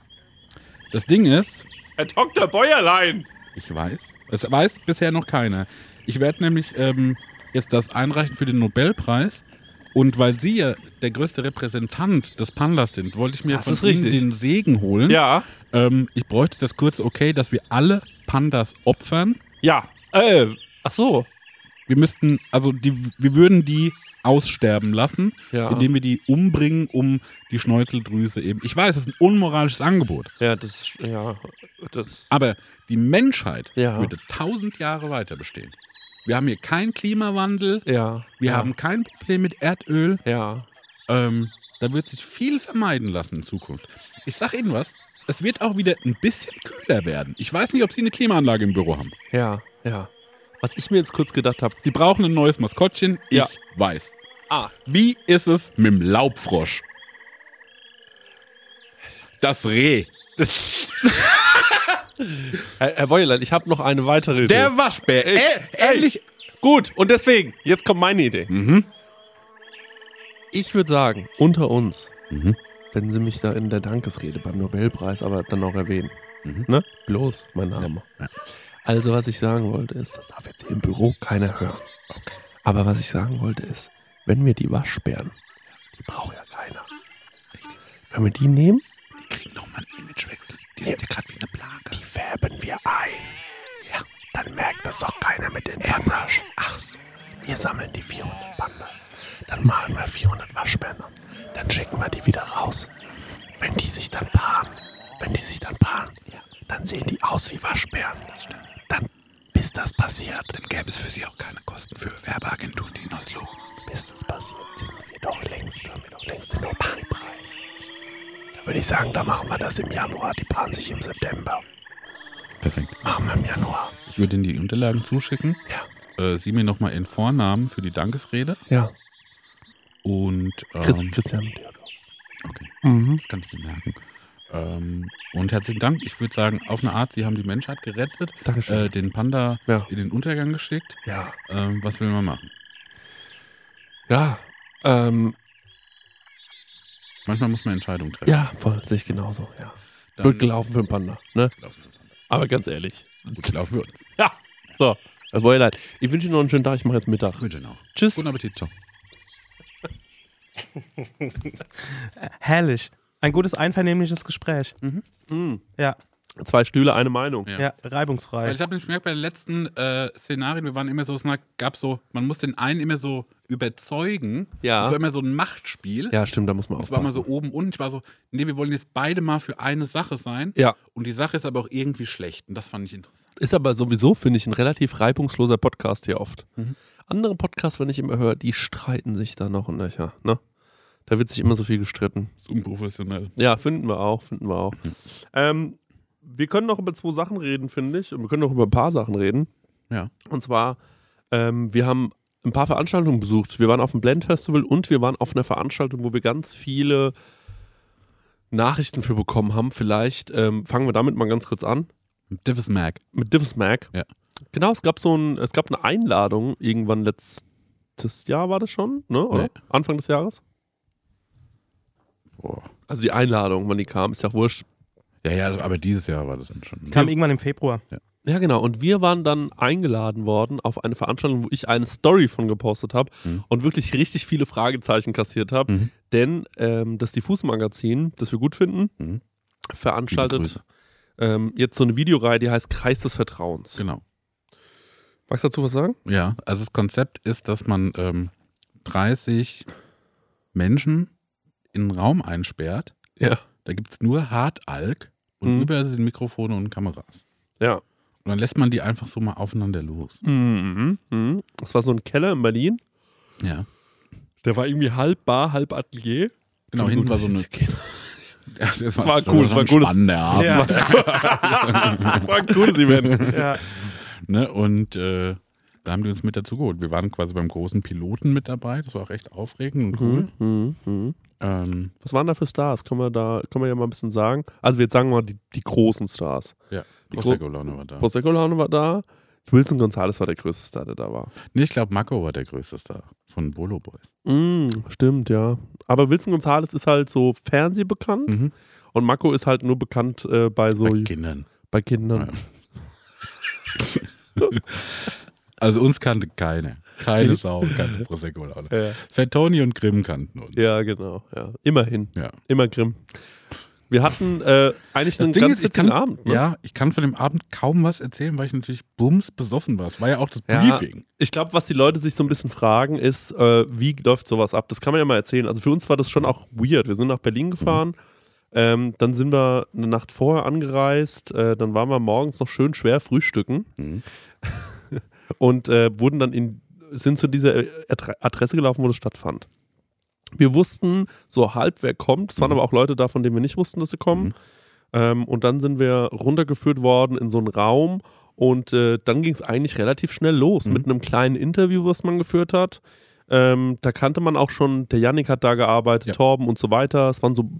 Das Ding ist, Herr Dr. Bäuerlein. ich weiß, es weiß bisher noch keiner. Ich werde nämlich ähm, jetzt das einreichen für den Nobelpreis. Und weil Sie ja der größte Repräsentant des Pandas sind, wollte ich mir Das von ist Ihnen den Segen holen. Ja. Ähm, ich bräuchte das kurze Okay, dass wir alle Pandas opfern. Ja. Äh, ach so. Wir müssten, also die, wir würden die aussterben lassen, Ja. indem wir die umbringen, um die Schneuzeldrüse eben. Ich weiß, es ist ein unmoralisches Angebot, Ja, das ja, das. aber die Menschheit Ja. würde tausend Jahre weiter bestehen. Wir haben hier keinen Klimawandel, Ja. wir ja, haben kein Problem mit Erdöl. Ja. Ähm, da wird sich viel vermeiden lassen in Zukunft. Ich sag Ihnen was, es wird auch wieder ein bisschen kühler werden. Ich weiß nicht, ob Sie eine Klimaanlage im Büro haben. Ja. Ja. Was ich mir jetzt kurz gedacht habe. Sie brauchen ein neues Maskottchen. Ich Ja. weiß. Ah, Wie ist es mit dem Laubfrosch? Das Reh. *laughs* Herr, Herr Beuerlein, ich habe noch eine weitere Idee. Der Waschbär. Ey, Ä ähnlich. Gut, und deswegen, jetzt kommt meine Idee. Mhm. Ich würde sagen, unter uns, Mhm. wenn Sie mich da in der Dankesrede beim Nobelpreis aber dann auch erwähnen. Mhm. Ne? Bloß mein Name. Ja. Also, was ich sagen wollte, ist, das darf jetzt hier im Büro keiner hören. Aber was ich sagen wollte, ist, wenn wir die Waschbären, die braucht ja keiner. Wenn wir die nehmen, Die kriegen noch mal einen Imagewechsel. Die sind ja gerade wie eine Plage. die färben wir ein. Ja, dann merkt das doch keiner mit den Pandas. Ach so. Wir sammeln die 400 Pandas. Dann malen wir 400 Waschbären an. Dann schicken wir sagen, da machen wir das im Januar. Die paaren sich im September. Perfekt. Machen wir im Januar. Ich würde Ihnen die Unterlagen zuschicken. Ja. Äh, Sie mir nochmal Ihren Vornamen für die Dankesrede. Ja. Und. Ähm, Chris, Christian. Okay, Mhm. das kann ich mir merken. Ähm, und herzlichen Dank. Ich würde sagen, auf eine Art, Sie haben die Menschheit gerettet, Dankeschön. äh, den Panda Ja. in den Untergang geschickt. Ja. Ähm, was will man machen? Ja. Ähm, Manchmal muss man Entscheidungen treffen. ja, voll, sehe ich genauso. Ja. Dann Blöd gelaufen für den Panda, ne? uns. Aber ganz ehrlich. Gut gelaufen wird. Ja. So. Herr Beuerlein, ich wünsche Ihnen noch einen schönen Tag. Ich mache jetzt Mittag. Ich wünsche Ihnen auch. Tschüss. Guten Appetit. Ciao. *laughs* Herrlich. Ein gutes einvernehmliches Gespräch. Mhm. Ja, Zwei Stühle, eine Meinung. Ja. ja, reibungsfrei. Weil ich habe gemerkt, bei den letzten äh, Szenarien, wir waren immer so, es gab so, man muss den einen immer so überzeugen. Ja. Es war immer so ein Machtspiel. Ja, stimmt, da muss man Es war aufpassen. immer so oben und ich war so, nee, wir wollen jetzt beide mal für eine Sache sein. Ja. Und die Sache ist aber auch irgendwie schlecht. Und das fand ich interessant. Ist aber sowieso, finde ich, ein relativ reibungsloser Podcast hier oft. Mhm. Andere Podcasts, wenn ich immer höre, die streiten sich da noch und nöcher. Ne? Da wird sich immer so viel gestritten. Das ist unprofessionell. Ja, finden wir auch, finden wir auch. Ähm, wir können noch über zwei Sachen reden, finde ich. Und wir können noch über ein paar Sachen reden. Ja. Und zwar, ähm, wir haben ein paar Veranstaltungen besucht. Wir waren auf dem Blend Festival und wir waren auf einer Veranstaltung, wo wir ganz viele Nachrichten für bekommen haben. Vielleicht ähm, fangen wir damit mal ganz kurz an. Divis Mac. Mit Divis Mac. Ja. Genau, es gab so ein, es gab eine Einladung irgendwann letztes Jahr war das schon, ne? Oder? Nee. Anfang des Jahres? Boah. Also die Einladung, wann die kam, ist ja wurscht. Ja, ja, aber dieses Jahr war das dann schon. Kam irgendwann im Februar. Ja, genau. Und wir waren dann eingeladen worden auf eine Veranstaltung, wo ich eine Story von gepostet habe Mhm. und wirklich richtig viele Fragezeichen kassiert habe. Mhm. Denn ähm, das Diffus-Magazin, das wir gut finden, Mhm. Veranstaltet ähm, jetzt so eine Videoreihe, die heißt Kreis des Vertrauens. Genau. Magst du dazu was sagen? Ja, also das Konzept ist, dass man ähm, 30 Menschen in einen Raum einsperrt. Ja. Da gibt es nur Hartalk und Mhm. überall sind Mikrofone und Kameras. Ja. Und dann lässt man die einfach so mal aufeinander los. Mhm. Mhm. Das war so ein Keller in Berlin. Ja. Der war irgendwie halb Bar, halb Atelier. Genau, hinten war so eine. Ja, das, war cool, das war ein cooles- spannender Abend. *laughs* Ja. war ein cooles Event. ja. Ne? Und äh, da haben die uns mit dazu geholt. Wir waren quasi beim großen Piloten mit dabei. Das war auch echt aufregend und cool. Mhm. Mhm. Ähm, Was waren da für Stars? Können wir da, können wir ja mal ein bisschen sagen. Also wir jetzt sagen mal die, die großen Stars. ja, Prosecco-Laune war da. Prosecco Laune war da. Wilson Gonzalez war der größte Star, der da war. nee, ich glaube, Mako war der größte Star von Bolo Boys. Mm, stimmt, ja. Aber Wilson Gonzalez ist halt so fernsehbekannt Mhm. und Mako ist halt nur bekannt äh, bei so Bei Kindern. bei Kindern. *laughs* Also uns kannte keine. Keine Sau kannte Prosecco-Laune. Ja. Fettoni und Grimm kannten uns. Ja, genau. Ja. Immerhin. Ja. Immer Grimm. Wir hatten äh, eigentlich Das einen Ding ganz ist, witzigen kann, Abend. Ne? Ja, ich kann von dem Abend kaum was erzählen, weil ich natürlich bums besoffen war. Es war ja auch das Ja. Briefing. Ich glaube, was die Leute sich so ein bisschen fragen, ist, äh, wie läuft sowas ab? Das kann man ja mal erzählen. Also für uns war das schon auch weird. Wir sind nach Berlin gefahren, ähm, dann sind wir eine Nacht vorher angereist, äh, dann waren wir morgens noch schön schwer frühstücken Mhm. *laughs* und äh, wurden dann in, sind zu dieser Adre- Adresse gelaufen, wo das stattfand. Wir wussten so halb, wer kommt. Es waren Mhm. aber auch Leute da, von denen wir nicht wussten, dass sie kommen. Mhm. Ähm, und dann sind wir runtergeführt worden in so einen Raum Und äh, dann ging es eigentlich relativ schnell los Mhm. mit einem kleinen Interview, was man geführt hat. Ähm, da kannte man auch schon, der Yannick hat da gearbeitet, Ja. Torben und so weiter. Es waren so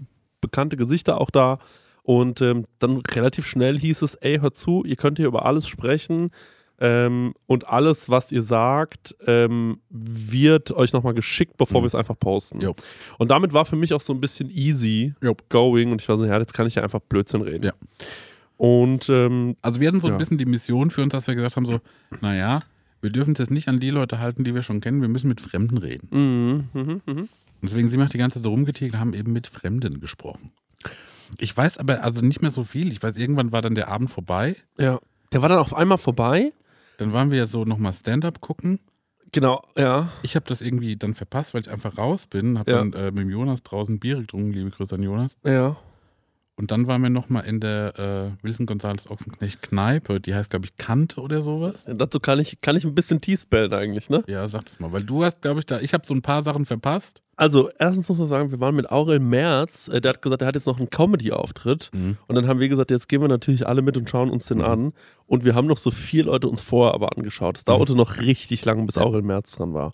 bekannte Gesichter auch da. Und ähm, dann relativ schnell hieß es, ey, hört zu, ihr könnt hier über alles sprechen. Ähm, und alles, was ihr sagt, ähm, wird euch nochmal geschickt, bevor Mhm. wir es einfach posten. Jo. Und damit war für mich auch so ein bisschen easy Jo. going. Und ich war so, ja, jetzt kann ich ja einfach Blödsinn reden. Ja. Und ähm, Also wir hatten so ein Ja. bisschen die Mission für uns, dass wir gesagt haben, so, naja, wir dürfen es jetzt nicht an die Leute halten, die wir schon kennen, wir müssen mit Fremden reden. mhm, mhm, mhm. Und deswegen sind wir auch die ganze Zeit so rumgetigert und haben eben mit Fremden gesprochen. Ich weiß aber also nicht mehr so viel. Ich weiß, irgendwann war dann der Abend vorbei. ja. Der war dann auf einmal vorbei. Dann waren wir ja so nochmal Stand-up gucken. Genau, ja. Ich habe das irgendwie dann verpasst, weil ich einfach raus bin. Habe Ja. dann äh, mit Jonas draußen Bier getrunken, liebe Grüße an Jonas. Ja. Und dann waren wir nochmal in der äh, Wilson Gonzales Ochsenknecht Kneipe. Die heißt, glaube ich, Kante oder sowas. Dazu kann ich, kann ich ein bisschen teaspellen eigentlich, ne? Ja, sag das mal. Weil du hast, glaube ich, da, ich habe so ein paar Sachen verpasst. Also, erstens muss man sagen, wir waren mit Aurel Merz, äh, der hat gesagt, er hat jetzt noch einen Comedy-Auftritt. Mhm. Und dann haben wir gesagt, jetzt gehen wir natürlich alle mit und schauen uns den Mhm. an. Und wir haben noch so vier Leute uns vorher aber angeschaut. Es dauerte noch richtig lange, bis Ja. Aurel Merz dran war.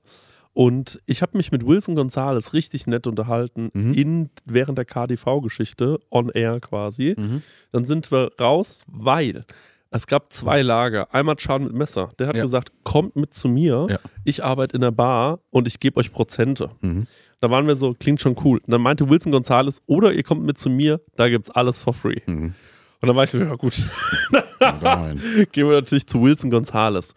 Und ich habe mich mit Wilson Gonzales richtig nett unterhalten, Mhm. in, während der KDV-Geschichte, on air quasi. Mhm. Dann sind wir raus, weil es gab zwei Lager. Einmal Chan mit Messer. Der hat Ja. gesagt, kommt mit zu mir. Ja. Ich arbeite in der Bar und ich gebe euch Prozente. Mhm. Da waren wir so, klingt schon cool. Und dann meinte Wilson Gonzales, oder ihr kommt mit zu mir, da gibt's alles for free. Mhm. Und dann war ich so, ja gut, *laughs* gehen wir natürlich zu Wilson Gonzales.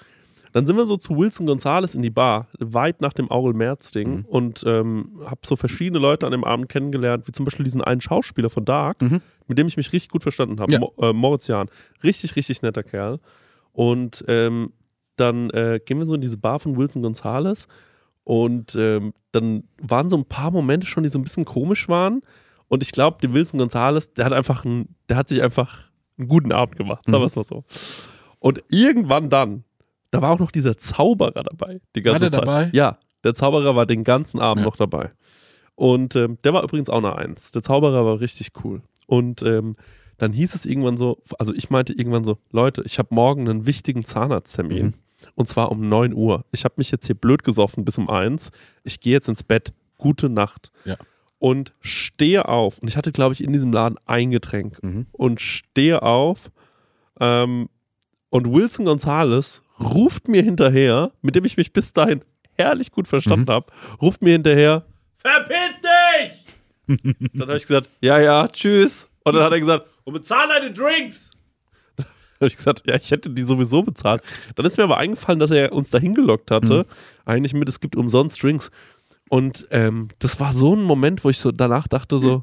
Dann sind wir so zu Wilson Gonzales in die Bar, weit nach dem Aurel Merz-Ding Mhm. und ähm, habe so verschiedene Leute an dem Abend kennengelernt, wie zum Beispiel diesen einen Schauspieler von Dark, Mhm. mit dem ich mich richtig gut verstanden habe, Ja. Mo äh, Moritz Jahn. Richtig, richtig netter Kerl. Und ähm, dann äh, gehen wir so in diese Bar von Wilson Gonzales und ähm, dann waren so ein paar Momente schon, die so ein bisschen komisch waren. Und ich glaube, der Wilson Gonzales, der hat einfach ein, der hat sich einfach einen guten Abend gemacht, sagen wir Mhm. es mal so. Und irgendwann dann, da war auch noch dieser Zauberer dabei, die ganze der Zeit. dabei? Ja, der Zauberer war den ganzen Abend Ja. noch dabei. Und ähm, der war übrigens auch eine Eins. Der Zauberer war richtig cool. Und ähm, dann hieß es irgendwann so, also ich meinte irgendwann so, Leute, ich habe morgen einen wichtigen Zahnarzttermin. Mhm. Und zwar um 9 Uhr. Ich habe mich jetzt hier blöd gesoffen bis um 1. Ich gehe jetzt ins Bett. Gute Nacht. Ja. Und stehe auf. Und ich hatte, glaube ich, in diesem Laden ein Getränk. Mhm. Und stehe auf. Ähm, und Wilson Gonzales ruft mir hinterher, mit dem ich mich bis dahin herrlich gut verstanden Mhm. habe, ruft mir hinterher, verpiss dich! *laughs* dann habe ich gesagt, ja, ja, tschüss. Und dann hat er gesagt, und bezahl deine Drinks. *laughs* Dann habe ich gesagt, ja, ich hätte die sowieso bezahlt. Dann ist mir aber eingefallen, dass er uns dahin gelockt hatte. Eigentlich mit, es gibt umsonst Drinks. Und ähm, das war so ein Moment, wo ich so danach dachte so,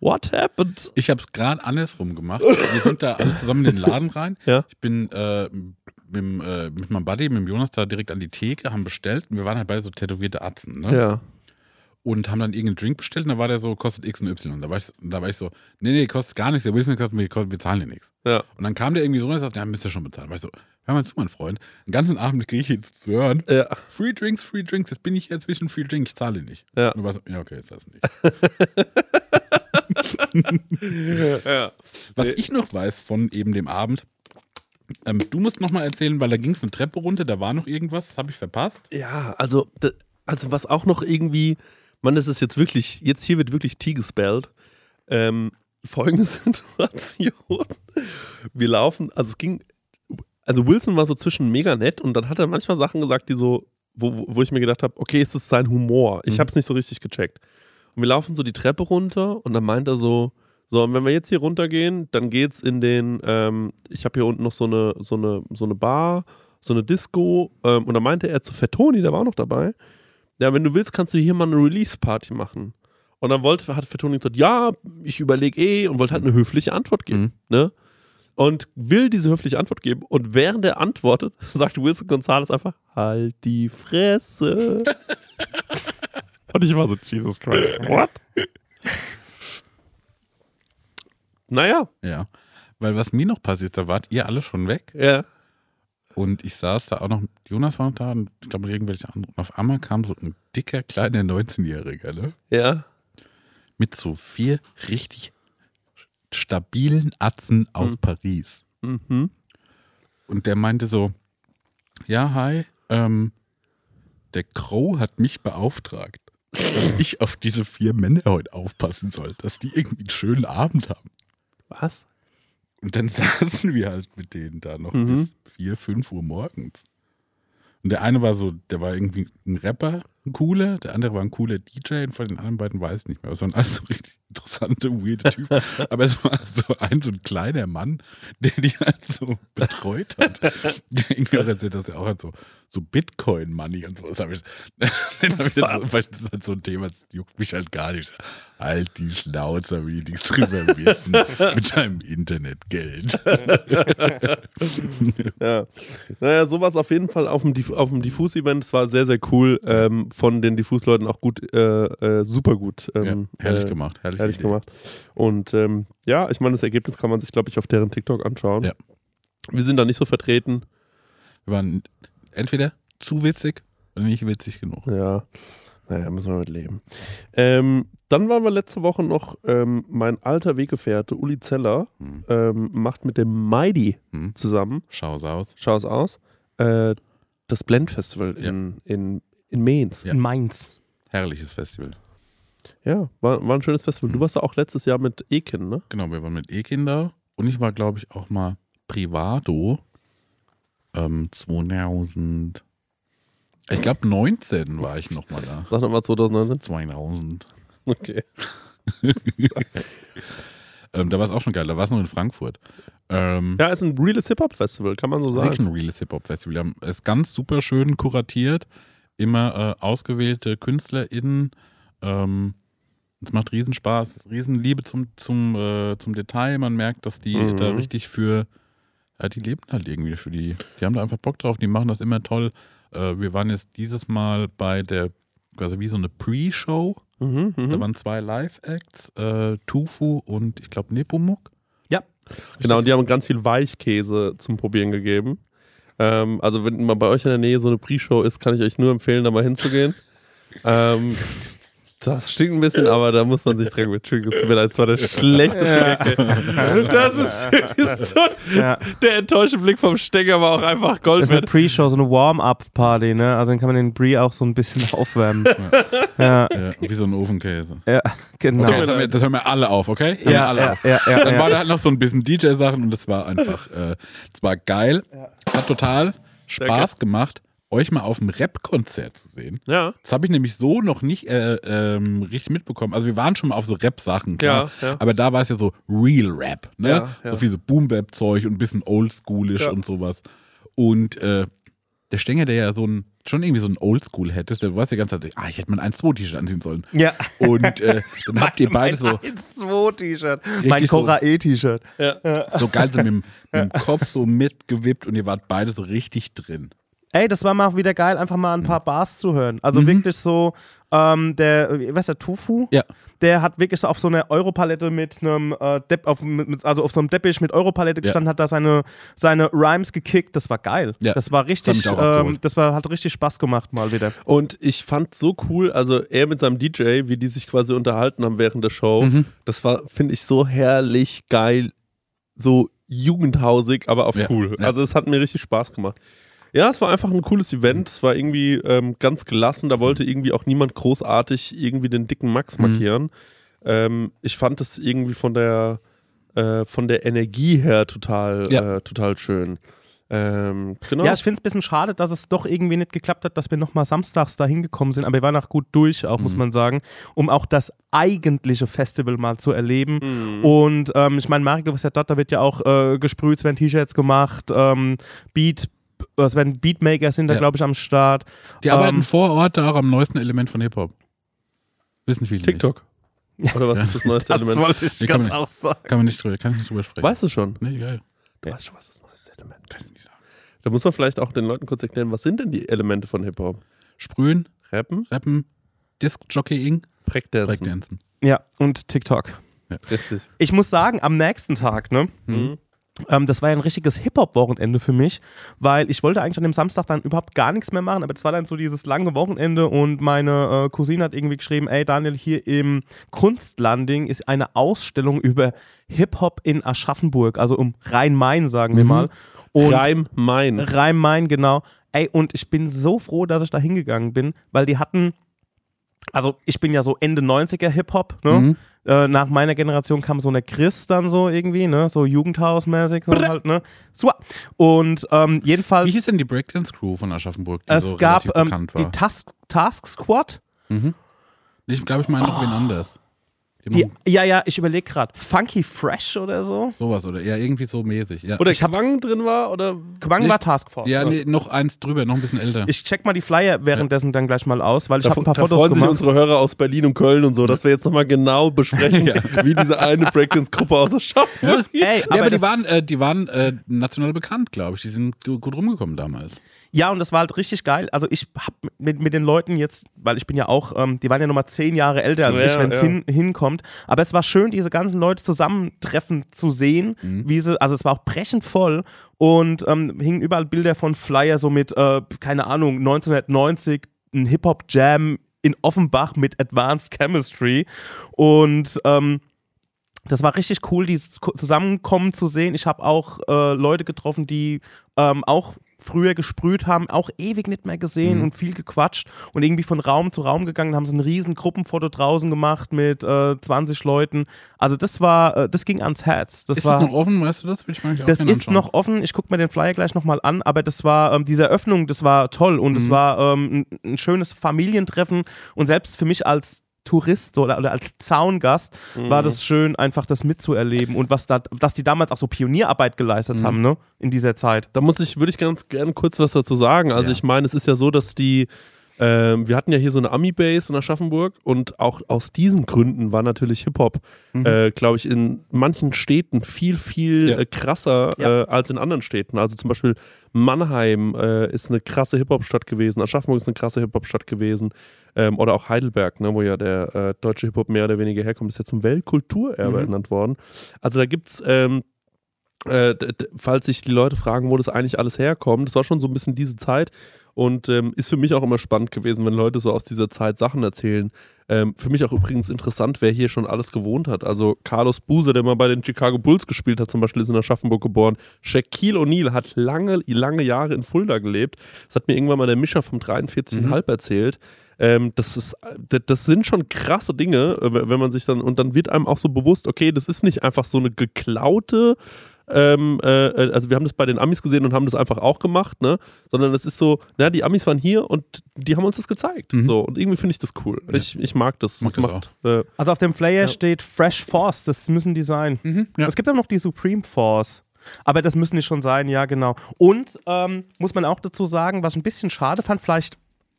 what happened? Ich habe es gerade andersrum gemacht. Wir sind da alle zusammen in den Laden rein. *laughs* Ja. Ich bin äh, mit, äh, mit meinem Buddy, mit dem Jonas da direkt an die Theke, haben bestellt. Und wir waren halt beide so tätowierte Atzen. Ne? Ja. Und haben dann irgendeinen Drink bestellt und da war der so, kostet X und Y. Und da war ich, da war ich so, nee, nee, kostet gar nichts. Der Wilson hat gesagt, wir, wir zahlen dir nichts. Ja. Und dann kam der irgendwie so und sagt, ja, müsst ihr schon bezahlen. Da war ich so, hör mal zu, mein Freund. Den ganzen Abend kriege ich jetzt zu hören. Ja. Free Drinks, Free Drinks. Jetzt bin ich hier zwischen Free Drink, ich zahle nicht. Ja. Und du warst so, ja, okay, jetzt lass nicht. *laughs* *laughs* ja. Was ich noch weiß von eben dem Abend, ähm, du musst noch mal erzählen, weil da ging es eine Treppe runter, da war noch irgendwas, das habe ich verpasst. Ja, also, also was auch noch irgendwie, man, das ist jetzt wirklich, jetzt hier wird wirklich T gespellt. Ähm, folgende *laughs* Situation. Wir laufen, also es ging, also Wilson war so zwischen mega nett und dann hat er manchmal Sachen gesagt, die so, wo, wo- ich mir gedacht habe, okay, ist es sein Humor? Ich Mhm. habe es nicht so richtig gecheckt. Und wir laufen so die Treppe runter und dann meint er so, so, und wenn wir jetzt hier runtergehen, dann geht's in den, ähm, ich habe hier unten noch so eine, so eine, so eine Bar, so eine Disco, ähm, und dann meinte er zu Fettoni, der war auch noch dabei, ja, wenn du willst, kannst du hier mal eine Release-Party machen. Und dann wollte, hat Fettoni gesagt, ja, ich überlege eh und wollte halt eine höfliche Antwort geben. Mhm. Ne? Und will diese höfliche Antwort geben. Und während er antwortet, *laughs* sagt Wilson Gonzalez einfach, halt die Fresse. *laughs* und ich war so, Jesus Christ, what? *laughs* naja, Ja. Weil was mir noch passiert, da wart ihr alle schon weg ja. und ich saß da auch noch, Jonas war noch da und ich glaube irgendwelche anderen. Und auf einmal kam so ein dicker, kleiner 19-Jähriger, ne? Ja. Mit so vier richtig stabilen Atzen aus Paris. Mhm. und der meinte so, ja, hi, ähm, der Crow hat mich beauftragt, dass *laughs* ich auf diese vier Männer heute aufpassen soll, dass die irgendwie einen schönen Abend haben. Was? Und dann *laughs* saßen wir halt mit denen da noch Mhm. bis vier, fünf Uhr morgens. Und der eine war so, der war irgendwie ein Rapper, ein cooler, der andere war ein cooler DJ und von den anderen beiden weiß ich nicht mehr. Aber es waren alles so *laughs* richtig interessante, weirde Typen. *laughs* Aber es war so ein, so ein kleiner Mann, der die halt so betreut hat. *laughs* Irgendwie auch erzählt, dass er auch halt so, so Bitcoin-Money und sowas habe ich. Den hab ich jetzt so, weil das ist halt so ein Thema, das juckt mich halt gar nicht. Halt die Schnauze, will ich nichts drüber wissen. mit deinem Internetgeld. Ja. Naja, sowas auf jeden Fall auf dem, auf dem Diffus-Event. Es war sehr, sehr cool. Ähm, von den Diffus-Leuten auch gut, äh, äh, super gut. Ja, Ähm, herrlich äh, gemacht. Herrlich, Herrlich gemacht. Und ähm, ja, ich meine, das Ergebnis kann man sich, glaube ich, auf deren TikTok anschauen. Ja. Wir sind da nicht so vertreten. Wir waren entweder zu witzig oder nicht witzig genug. Ja, naja, müssen wir mit leben. Ähm, dann waren wir letzte Woche noch, ähm, mein alter Weggefährte Uli Zeller Hm. ähm, macht mit dem Mighty Hm. zusammen, Schau's aus. schau es aus, äh, das Blend Festival in, in, in Mainz. Ja. In Mainz. Herrliches Festival. Ja, war, war ein schönes Festival. Du Mhm. warst da auch letztes Jahr mit Ekin, ne? Genau, wir waren mit E-Kinder und ich war, glaube ich, auch mal Privado. Ähm, 2000. Ich glaube, 19 war ich noch mal da. Sag nochmal 2019. 2000. Okay. *laughs* Ähm, da war es auch schon geil. Da war es noch in Frankfurt. Ähm, Ja, ist ein reales Hip-Hop-Festival, kann man so Das ist sagen. ein reales Hip-Hop-Festival. Wir haben es ganz super schön kuratiert. Immer äh, ausgewählte KünstlerInnen. Ähm, es macht Riesenspaß, Riesenliebe zum, zum, äh, zum Detail. Man merkt, dass die Mhm. da richtig für, ja, die leben halt irgendwie für die. Die haben da einfach Bock drauf, die machen das immer toll. Äh, wir waren jetzt dieses Mal bei der, quasi wie so eine Pre-Show. Mhm, Da mhm. waren zwei Live-Acts, äh, Tufu und ich glaube Nepomuk. Genau, und die haben ganz viel Weichkäse zum Probieren gegeben. Ähm, also, wenn mal bei euch in der Nähe so eine Pre-Show ist, kann ich euch nur empfehlen, da mal hinzugehen. ähm, das stinkt ein bisschen, aber da muss man sich dran Entschuldigung, es tut mir leid, das war der schlechteste Gag. ey. Das ist wirklich so, Ja. der enttäuschte Blick vom Stecker war auch einfach Gold Das ist eine. Pre-Show, so eine Warm-Up-Party, ne? Also dann kann man den Brie auch so ein bisschen aufwärmen. ja, Äh, wie so ein Ofenkäse. ja, genau. Okay, das, hören wir, das hören wir alle auf, okay? Hören wir Ja, alle ja, auf. ja, ja, Dann ja. war da halt noch so ein bisschen DJ-Sachen und es war einfach, äh, es war geil. Hat total Spaß gemacht, euch mal auf einem Rap-Konzert zu sehen. Ja, Das habe ich nämlich so noch nicht äh, ähm, richtig mitbekommen. Also wir waren schon mal auf so Rap-Sachen, klar. Ja, ja. Aber da war es ja so Real Rap, ne? Ja, ja. So viel so Boom-Bap-Zeug und ein bisschen oldschoolisch Ja. und sowas. Und äh, der Stenger, der ja so ein, schon irgendwie so ein Oldschool hättest, der weiß die ganze Zeit, ah, ich hätte mein 1-2-T-Shirt anziehen sollen. Ja. Und äh, dann *laughs* habt ihr beide so, 1-2-T-Shirt. Mein so- Cora E-T-Shirt. so geil so mit, mit dem Kopf so mitgewippt und ihr wart beide so richtig drin. Ey, das war mal wieder geil, einfach mal ein Mhm. paar Bars zu hören. Also wirklich so, ähm, der, was ist der, Tufu? Ja. Der hat wirklich so auf so einer Europalette mit einem, äh, Depp, auf, mit, also auf so einem Teppich mit Europalette gestanden, hat da seine, seine Rhymes gekickt. Das war geil. Ja, Das war richtig, ähm, das war, hat richtig Spaß gemacht mal wieder. Und ich fand so cool, also er mit seinem DJ, wie die sich quasi unterhalten haben während der Show, Mhm. das war, finde ich, so herrlich geil, so jugendhausig, aber auf Ja, cool. ja. Also es hat mir richtig Spaß gemacht. Ja, es war einfach ein cooles Event. Es war irgendwie ähm, ganz gelassen. Da wollte irgendwie auch niemand großartig irgendwie den dicken Max Mhm. markieren. Ähm, ich fand es irgendwie von der äh, von der Energie her total, Ja. äh, total schön. Ähm, genau. Ja, ich finde es ein bisschen schade, dass es doch irgendwie nicht geklappt hat, dass wir nochmal samstags da hingekommen sind. Aber wir waren auch gut durch, auch Mhm. muss man sagen, um auch das eigentliche Festival mal zu erleben. Mhm. Und ähm, ich meine, Marek, du bist ja dort, da wird ja auch äh, gesprüht, es werden T-Shirts gemacht, ähm, Beat, es werden Beatmaker sind da, Ja. glaube ich, am Start. Die arbeiten Ähm, vor Ort da auch am neuesten Element von Hip-Hop. Wissen viele TikTok. Oder was ist das neueste *laughs* Das Element? wollte ich kann gerade man- auch sagen. nicht. Kann man nicht drüber, kann ich nicht drüber sprechen. Weißt du schon? Nee, geil. Du weißt schon, was das neueste Element Kann ich nicht sagen. Da muss man vielleicht auch den Leuten kurz erklären, was sind denn die Elemente von Hip-Hop? Sprühen, Rappen, Rappen, Disc-Jockeying, Breakdancen. Breakdancen. Ja, und TikTok. Richtig. Ich muss sagen, am nächsten Tag, ne? Mhm. Ähm, das war ja ein richtiges Hip-Hop-Wochenende für mich, weil ich wollte eigentlich an dem Samstag dann überhaupt gar nichts mehr machen, aber das war dann so dieses lange Wochenende und meine äh, Cousine hat irgendwie geschrieben, ey Daniel, hier im Kunstlanding ist eine Ausstellung über Hip-Hop in Aschaffenburg, also um Rhein-Main, sagen wir Mhm. mal. Und Rhein-Main. Rhein-Main, genau. Ey, und ich bin so froh, dass ich da hingegangen bin, weil die hatten, also ich bin ja so Ende 90er Hip-Hop, ne? Mhm. Äh, nach meiner Generation kam so eine Chris dann so irgendwie, ne? So Jugendhausmäßig, so halt, ne? So. Und ähm, jedenfalls. Wie hieß denn die Breakdance Crew von Aschaffenburg, es so gab ähm, bekannt die? Task, Task Squad. Ich glaube, ich meine noch wen anders. Die ja, ja, ich überlege gerade. Funky Fresh oder so. sowas oder ja, irgendwie so mäßig. Ja, Oder Quang drin war oder Quang war Task Force. ja nee, noch eins drüber, noch ein bisschen älter. Ich check mal die Flyer währenddessen dann gleich mal aus, weil ich habe ein paar da Fotos freuen sich unsere Hörer aus Berlin und Köln und so, dass wir jetzt nochmal genau besprechen, *laughs* wie diese eine Breakdance-Gruppe aus Aschaffenburg ja? *laughs* Ey, ja, aber, aber die waren, äh, die waren äh, national bekannt, glaube ich. Die sind gu- gut rumgekommen damals. Ja, und das war halt richtig geil. Also ich hab mit, mit den Leuten jetzt, weil ich bin ja auch, ähm, die waren ja nochmal zehn Jahre älter als Ja, ich, wenn es ja. hin, hinkommt. Aber es war schön, diese ganzen Leute zusammentreffen zu sehen, wie sie, also es war auch brechend voll und ähm, hingen überall Bilder von Flyer, so mit, äh, keine Ahnung, 1990, ein Hip-Hop-Jam in Offenbach mit Advanced Chemistry und ähm, das war richtig cool, dieses Ko- Zusammenkommen zu sehen. Ich habe auch äh, Leute getroffen, die ähm, auch früher gesprüht haben, auch ewig nicht mehr gesehen und viel gequatscht und irgendwie von Raum zu Raum gegangen, haben sie ein riesen Gruppenfoto draußen gemacht mit äh, 20 Leuten. Also das war, äh, das ging ans Herz. Das ist war das noch offen, weißt du das? Will ich auch das ist anschauen. noch offen. Ich gucke mir den Flyer gleich nochmal an, aber das war ähm, diese Eröffnung, das war toll und es war ähm, ein, ein schönes Familientreffen und selbst für mich als Tourist oder, oder als Zaungast war das schön, einfach das mitzuerleben und was da, dass die damals auch so Pionierarbeit geleistet haben, ne, in dieser Zeit. Da muss ich, würde ich ganz gerne kurz was dazu sagen. Also Ja. ich meine, es ist ja so, dass die, ähm, wir hatten ja hier so eine Ami-Base in Aschaffenburg und auch aus diesen Gründen war natürlich Hip-Hop, äh, glaube ich, in manchen Städten viel, viel Ja. äh, krasser Ja. äh, als in anderen Städten. Also zum Beispiel Mannheim äh, ist eine krasse Hip-Hop-Stadt gewesen, Aschaffenburg ist eine krasse Hip-Hop-Stadt gewesen ähm, oder auch Heidelberg, ne, wo ja der äh, deutsche Hip-Hop mehr oder weniger herkommt, ist jetzt zum Weltkulturerbe Mhm. ernannt worden. Also da gibt es ähm, äh, falls sich die Leute fragen, wo das eigentlich alles herkommt, das war schon so ein bisschen diese Zeit und ähm, ist für mich auch immer spannend gewesen, wenn Leute so aus dieser Zeit Sachen erzählen. Ähm, für mich auch übrigens interessant, wer hier schon alles gewohnt hat. Also Carlos Buse, der mal bei den Chicago Bulls gespielt hat, zum Beispiel ist in Aschaffenburg geboren. Shaquille O'Neal hat lange, lange Jahre in Fulda gelebt. Das hat mir irgendwann mal der Mischer vom 43,5 erzählt. Ähm, das, ist, das- sind schon krasse Dinge, wenn man sich dann, und dann wird einem auch so bewusst, okay, das ist nicht einfach so eine geklaute, ähm, äh, also wir haben das bei den Amis gesehen und haben das einfach auch gemacht, ne? Sondern es ist so, na, die Amis waren hier und die haben uns das gezeigt. Mhm. So, und irgendwie finde ich das cool. Ich, ich mag das. Mag das macht, äh, Also auf dem Flyer Ja. steht Fresh Force, das müssen die sein. ja. Es gibt auch noch die Supreme Force. Aber das müssen die schon sein, ja, genau. Und ähm, muss man auch dazu sagen, was ich ein bisschen schade fand, vielleicht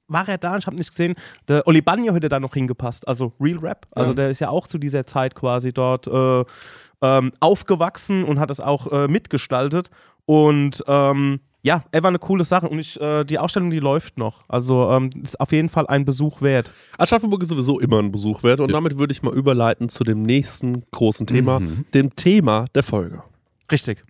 war er da, ich habe nicht gesehen, der Oli Banjo hätte da noch hingepasst, also Real Rap. Also der ist ja auch zu dieser Zeit quasi dort äh, ähm, aufgewachsen und hat das auch äh, mitgestaltet. Und ähm, ja, er war eine coole Sache und ich, äh, die Ausstellung, die läuft noch. Also ähm, ist auf jeden Fall ein Besuch wert. Aschaffenburg ist sowieso immer ein Besuch wert und Ja. damit würde ich mal überleiten zu dem nächsten großen Thema, Mhm. dem Thema der Folge. Richtig.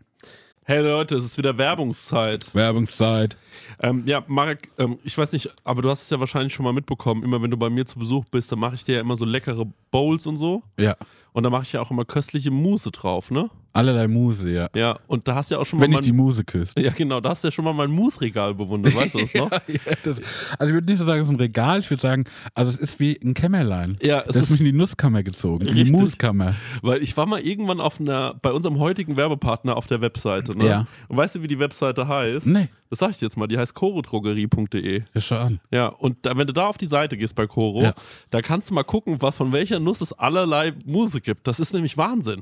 Hey Leute, es ist wieder Werbungszeit. Werbungszeit. Ähm, ja, Marek, ähm, ich weiß nicht, aber du hast es ja wahrscheinlich schon mal mitbekommen. Immer wenn du bei mir zu Besuch bist, dann mache ich dir ja immer so leckere Bowls und so. Ja. Und da mache ich ja auch immer köstliche Mousse drauf, ne? Allerlei Muse, ja. Ja, und da hast du ja auch schon Wenn mal ich die Muse küsse. Ja, genau, da hast du ja schon mal mein Mousse-Regal bewundert, weißt du das *laughs* noch? Ja, das, also ich würde nicht so sagen, es ist ein Regal, ich würde sagen, also es ist wie ein Kämmerlein. Ja, Das es ist mich in die Nusskammer gezogen, in die Richtig. Muskammer. weil ich war mal irgendwann auf einer, bei unserem heutigen Werbepartner auf der Webseite, ne? Ja. Und weißt du, wie die Webseite heißt? Nee. Das sag ich dir jetzt mal, die heißt chorodrogerie.de. Ja, schau an. Ja, und da, wenn du da auf die Seite gehst bei Coro, Ja. da kannst du mal gucken, was, von welcher Nuss es allerlei Muse gibt. Das ist nämlich Wahnsinn.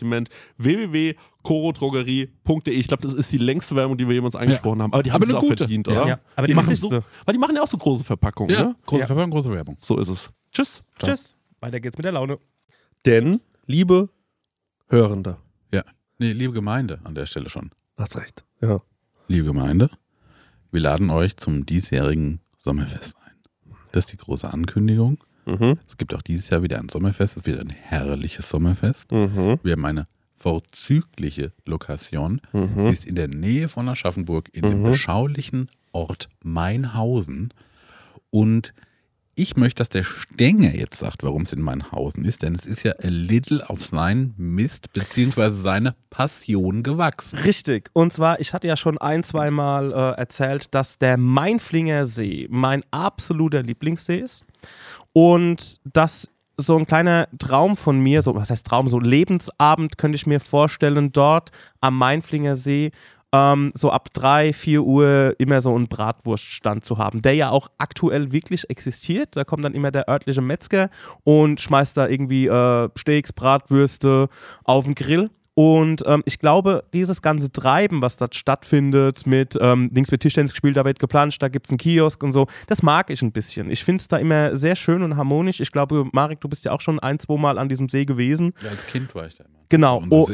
www.korodrogerie.de. Ich glaube, das ist die längste Werbung, die wir jemals angesprochen haben, aber die haben es auch gute. verdient, Ja. oder? Ja, aber die die machen so, weil die machen ja auch so große Verpackungen, Ja, ne? große Ja. Verpackung, große Werbung. So ist es. Tschüss. Tschüss. Weiter geht's mit der Laune. Denn, liebe Hörende, Ja. Nee, liebe Gemeinde an der Stelle schon. hast recht. Ja. Liebe Gemeinde, wir laden euch zum diesjährigen Sommerfest ein. Das ist die große Ankündigung. Mhm. Es gibt auch dieses Jahr wieder ein Sommerfest. Es wird ein herrliches Sommerfest. Mhm. Wir haben eine vorzügliche Lokation. Sie Mhm. ist in der Nähe von Aschaffenburg in dem Mhm. beschaulichen Ort Mainhausen. Und ich möchte, dass der Stenger jetzt sagt, warum es in Mainhausen ist, denn es ist ja a little auf seinen Mist beziehungsweise seine Passion gewachsen. Richtig. Und zwar, ich hatte ja schon ein, zweimal äh, erzählt, dass der Mainflinger See mein absoluter Lieblingssee ist. Und dass so ein kleiner Traum von mir, so was heißt Traum, so Lebensabend könnte ich mir vorstellen, dort am Mainflinger See ähm, so ab 3, 4 Uhr immer so einen Bratwurststand zu haben, der ja auch aktuell wirklich existiert. Da kommt dann immer der örtliche Metzger und schmeißt da irgendwie äh, Steaks, Bratwürste auf den Grill. Und ähm, ich glaube, dieses ganze Treiben, was dort stattfindet, mit ähm, links wird Tischtennis gespielt, da wird geplanscht, da gibt es einen Kiosk und so, das mag ich ein bisschen. Ich finde es da immer sehr schön und harmonisch. Ich glaube, Marek, du bist ja auch schon ein, zwei Mal an diesem See gewesen. Ja, als Kind war ich da immer. Genau. Oh,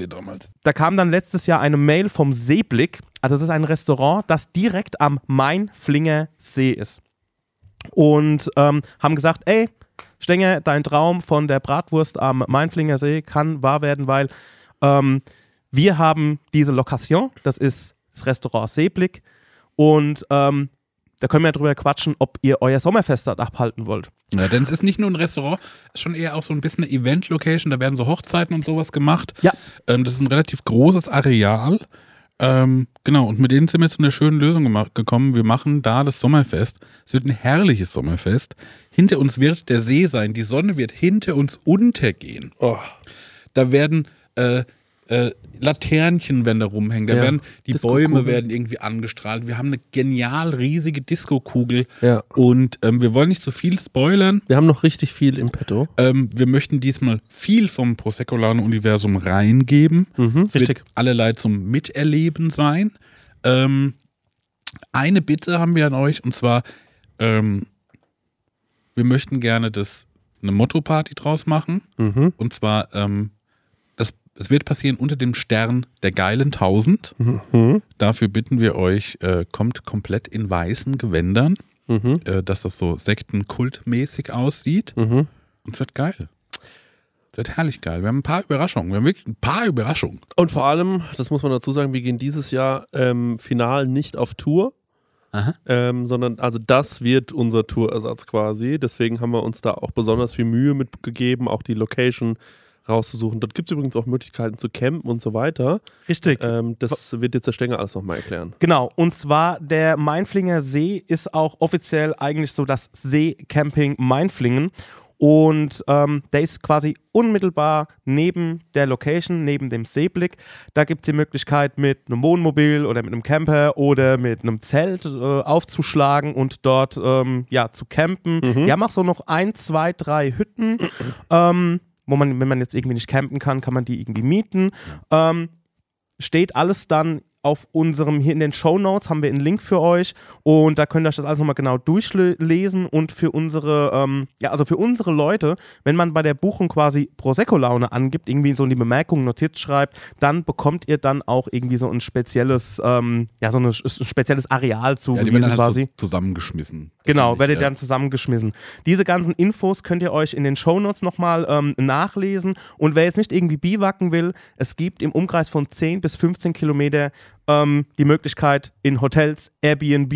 da kam dann letztes Jahr eine Mail vom Seeblick. Also es ist ein Restaurant, das direkt am Mainflinger See ist. Und ähm, haben gesagt, ey, Stenger, dein Traum von der Bratwurst am Mainflinger See kann wahr werden, weil ähm, wir haben diese Lokation, das ist das Restaurant Seeblick. Und ähm, da können wir drüber quatschen, ob ihr euer Sommerfest dort abhalten wollt. Ja, denn es ist nicht nur ein Restaurant, es ist schon eher auch so ein bisschen eine Event-Location, da werden so Hochzeiten und sowas gemacht. Ja. Ähm, das ist ein relativ großes Areal. Ähm, genau, und mit denen sind wir zu einer schönen Lösung gemacht, gekommen. Wir machen da das Sommerfest. Es wird ein herrliches Sommerfest. Hinter uns wird der See sein, die Sonne wird hinter uns untergehen. Oh. Da werden äh, äh, da rumhängen, da Ja, werden die. Bäume werden irgendwie angestrahlt. Wir haben eine genial riesige Disco-Kugel Ja. und ähm, wir wollen nicht zu viel spoilern. Wir haben noch richtig viel im Petto. Ähm, wir möchten diesmal viel vom Prosecco-Universum reingeben. Mhm. Es wird allerlei zum Miterleben sein. Ähm, eine Bitte haben wir an euch und zwar, ähm, wir möchten gerne das eine Motto-Party draus machen. Mhm. Und zwar, ähm, es wird passieren unter dem Stern der geilen Tausend. Mhm. Dafür bitten wir euch, äh, kommt komplett in weißen Gewändern, Mhm. äh, dass das so sektenkultmäßig aussieht. Mhm. Und es wird geil. Es wird herrlich geil. Wir haben ein paar Überraschungen. Wir haben wirklich ein paar Überraschungen. Und vor allem, das muss man dazu sagen, wir gehen dieses Jahr ähm, final nicht auf Tour, ähm, sondern also das wird unser Tourersatz quasi. Deswegen haben wir uns da auch besonders viel Mühe mitgegeben, auch die Location rauszusuchen. Dort gibt es übrigens auch Möglichkeiten zu campen und so weiter. Richtig. Ähm, das wird jetzt der Stenger alles nochmal erklären. Genau, und zwar der Mainflinger See ist auch offiziell eigentlich so das Seecamping Mainflingen. Und ähm, der ist quasi unmittelbar neben der Location, neben dem Seeblick. Da gibt es die Möglichkeit, mit einem Wohnmobil oder mit einem Camper oder mit einem Zelt äh, aufzuschlagen und dort ähm, ja, zu campen. Die haben auch so noch ein, zwei, drei Hütten, *clears throat* ähm, wo man, wenn man jetzt irgendwie nicht campen kann, kann man die irgendwie mieten. Ähm, steht alles dann auf unserem, hier in den Show Notes haben wir einen Link für euch und da könnt ihr euch das alles nochmal genau durchlesen und für unsere, ähm, ja, also für unsere Leute, wenn man bei der Buchung quasi Prosecco-Laune angibt, irgendwie so in die Bemerkungen Notiz schreibt, dann bekommt ihr dann auch irgendwie so ein spezielles, ähm, ja, so eine, ein spezielles Areal Ja, zugewiesen werden halt quasi. so zusammengeschmissen. Genau, werdet ihr ich, dann zusammengeschmissen. Diese ganzen Infos könnt ihr euch in den Shownotes nochmal ähm, nachlesen. Und wer jetzt nicht irgendwie biwacken will, es gibt im Umkreis von 10 bis 15 Kilometer ähm, die Möglichkeit, in Hotels, Airbnb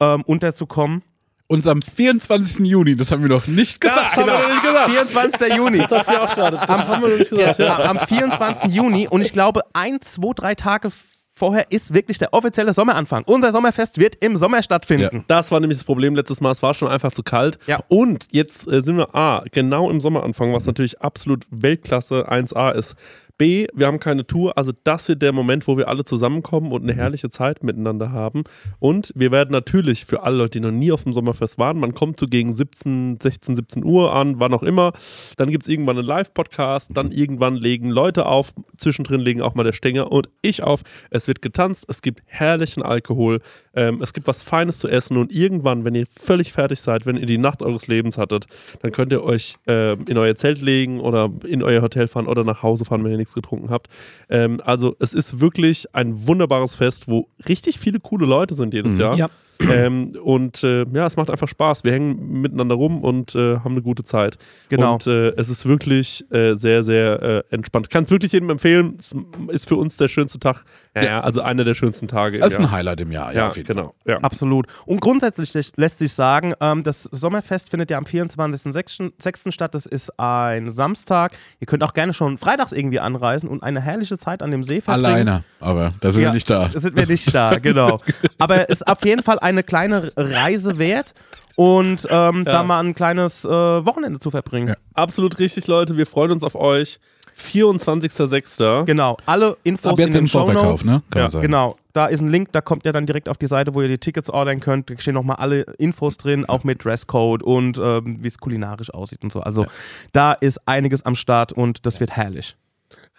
ähm, unterzukommen. Uns am 24. Juni, das haben wir noch nicht gesagt. haben wir noch nicht gesagt. 24. Juni. Das ja auch gerade. Das haben wir noch nicht gesagt. Ja, am 24. Juni. Und ich glaube, ein, zwei, drei Tage vorher ist wirklich der offizielle Sommeranfang. Unser Sommerfest wird im Sommer stattfinden. Das war nämlich das Problem letztes Mal. Es war schon einfach zu kalt. Ja. Und jetzt äh, sind wir A, genau im Sommeranfang, was natürlich absolut Weltklasse 1A ist. B, wir haben keine Tour, also das wird der Moment, wo wir alle zusammenkommen und eine herrliche Zeit miteinander haben. Und wir werden natürlich für alle Leute, die noch nie auf dem Sommerfest waren, man kommt so gegen 17, 16, 17 Uhr an, wann auch immer. Dann gibt es irgendwann einen Live-Podcast, dann irgendwann legen Leute auf, zwischendrin legen auch mal der Stenger und ich auf. Es wird getanzt, es gibt herrlichen Alkohol, ähm, es gibt was Feines zu essen. Und irgendwann, wenn ihr völlig fertig seid, wenn ihr die Nacht eures Lebens hattet, dann könnt ihr euch ähm, in euer Zelt legen oder in euer Hotel fahren oder nach Hause fahren, wenn ihr nichts getrunken habt. Ähm, also es ist wirklich ein wunderbares Fest, wo richtig viele coole Leute sind jedes Jahr. Ja. Ähm, und äh, ja, es macht einfach Spaß. Wir hängen miteinander rum und äh, haben eine gute Zeit. Genau. Und äh, es ist wirklich äh, sehr, sehr äh, entspannt. Kann es wirklich jedem empfehlen. Es ist für uns der schönste Tag. Ja, Ja. also einer der schönsten Tage. im Das ist ein. Highlight im Jahr, ja, Ja, auf jeden genau. Ja. Absolut. Und grundsätzlich lässt sich sagen, ähm, das Sommerfest findet ja am 24.06. statt. Das ist ein Samstag. Ihr könnt auch gerne schon freitags irgendwie anreisen und eine herrliche Zeit an dem See verbringen. Alleine, aber da sind wir nicht da. Sind wir nicht da, genau. *laughs* Aber es ist auf jeden Fall eine kleine Reise wert und ähm, da mal ein kleines äh, Wochenende zu verbringen. Ja. Absolut richtig, Leute. Wir freuen uns auf euch. 24.06. Genau, alle Infos Ab jetzt in den Shownotes. ne? Kann Ja. Genau, da ist ein Link, da kommt ihr dann direkt auf die Seite, wo ihr die Tickets ordern könnt. Da stehen nochmal alle Infos drin, auch mit Dresscode und ähm, wie es kulinarisch aussieht und so. Also da ist einiges am Start und das wird herrlich.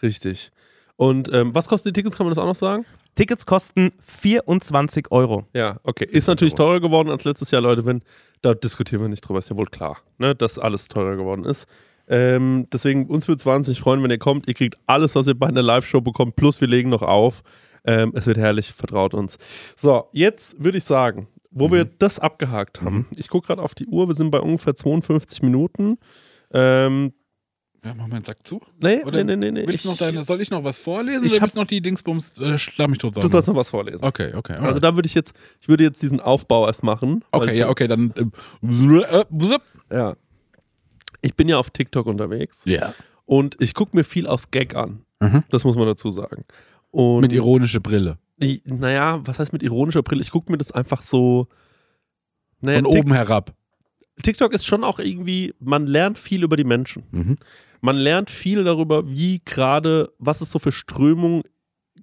Richtig. Und ähm, was kosten die Tickets? Kann man das auch noch sagen? Tickets kosten 24 Euro. Ja, okay. Ist natürlich teurer geworden als letztes Jahr, Leute. Wenn, da diskutieren wir nicht drüber, ist ja wohl klar, ne, dass alles teurer geworden ist. Ähm, deswegen, uns würde es wahnsinnig freuen, wenn ihr kommt. Ihr kriegt alles, was ihr bei einer Live-Show bekommt, plus wir legen noch auf. Ähm, es wird herrlich, vertraut uns. So, jetzt würde ich sagen, wo wir das abgehakt haben. Ich gucke gerade auf die Uhr, wir sind bei ungefähr 52 Minuten. Ähm, Ja, mach mal den Sack zu. nee, Oder nee, nee, nee. Will ich noch deine, soll ich noch was vorlesen? Ich oder hab- willst du noch die Dingsbums, äh, schlag mich tot Du sollst noch was vorlesen. Okay, okay. Also alright. da würde ich jetzt, ich würde jetzt diesen Aufbau erst machen. okay, ja, okay, dann. äh, wupp. Ja. Ich bin ja auf TikTok unterwegs Ja. und ich gucke mir viel aus Gag an. Mhm. Das muss man dazu sagen. Und Mit ironischer Brille. I- Naja, was heißt mit ironischer Brille? Ich gucke mir das einfach so. Naja, Von oben herab. TikTok ist schon auch irgendwie, man lernt viel über die Menschen. Mhm. Man lernt viel darüber, wie gerade, was es so für Strömungen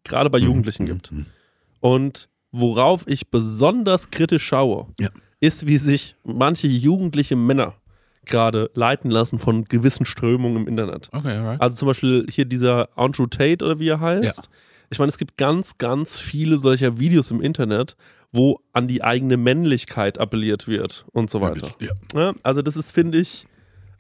gerade bei Jugendlichen gibt. Mhm. Und worauf ich besonders kritisch schaue, Ja. ist, wie sich manche jugendliche Männer gerade leiten lassen von gewissen Strömungen im Internet. Okay. Also zum Beispiel hier dieser Andrew Tate oder wie er heißt. Ja. Ich meine, es gibt ganz, ganz viele solcher Videos im Internet, wo an die eigene Männlichkeit appelliert wird und so weiter. Ja. Also das ist, finde ich,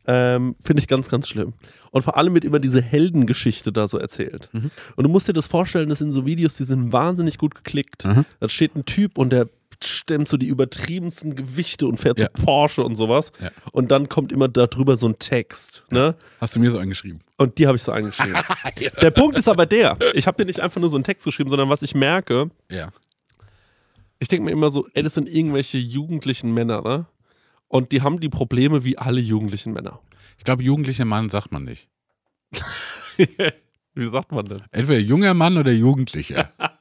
Ähm, Finde ich ganz, ganz schlimm. Und vor allem wird immer diese Heldengeschichte da so erzählt. Mhm. Und du musst dir das vorstellen, das sind so Videos, die sind wahnsinnig gut geklickt. Mhm. Da steht ein Typ und der stemmt so die übertriebensten Gewichte und fährt Ja. so Porsche und sowas. Ja. Und dann kommt immer darüber so ein Text. Ne? Hast du mir so angeschrieben? Und die habe ich so eingeschrieben. *laughs* Der Punkt ist aber der, ich habe dir nicht einfach nur so einen Text geschrieben, sondern was ich merke, Ja. ich denke mir immer so, ey, das sind irgendwelche jugendlichen Männer, ne? Und die haben die Probleme wie alle jugendlichen Männer. Ich glaube, jugendlicher Mann sagt man nicht. *laughs* Wie sagt man denn? Entweder junger Mann oder Jugendlicher. *laughs*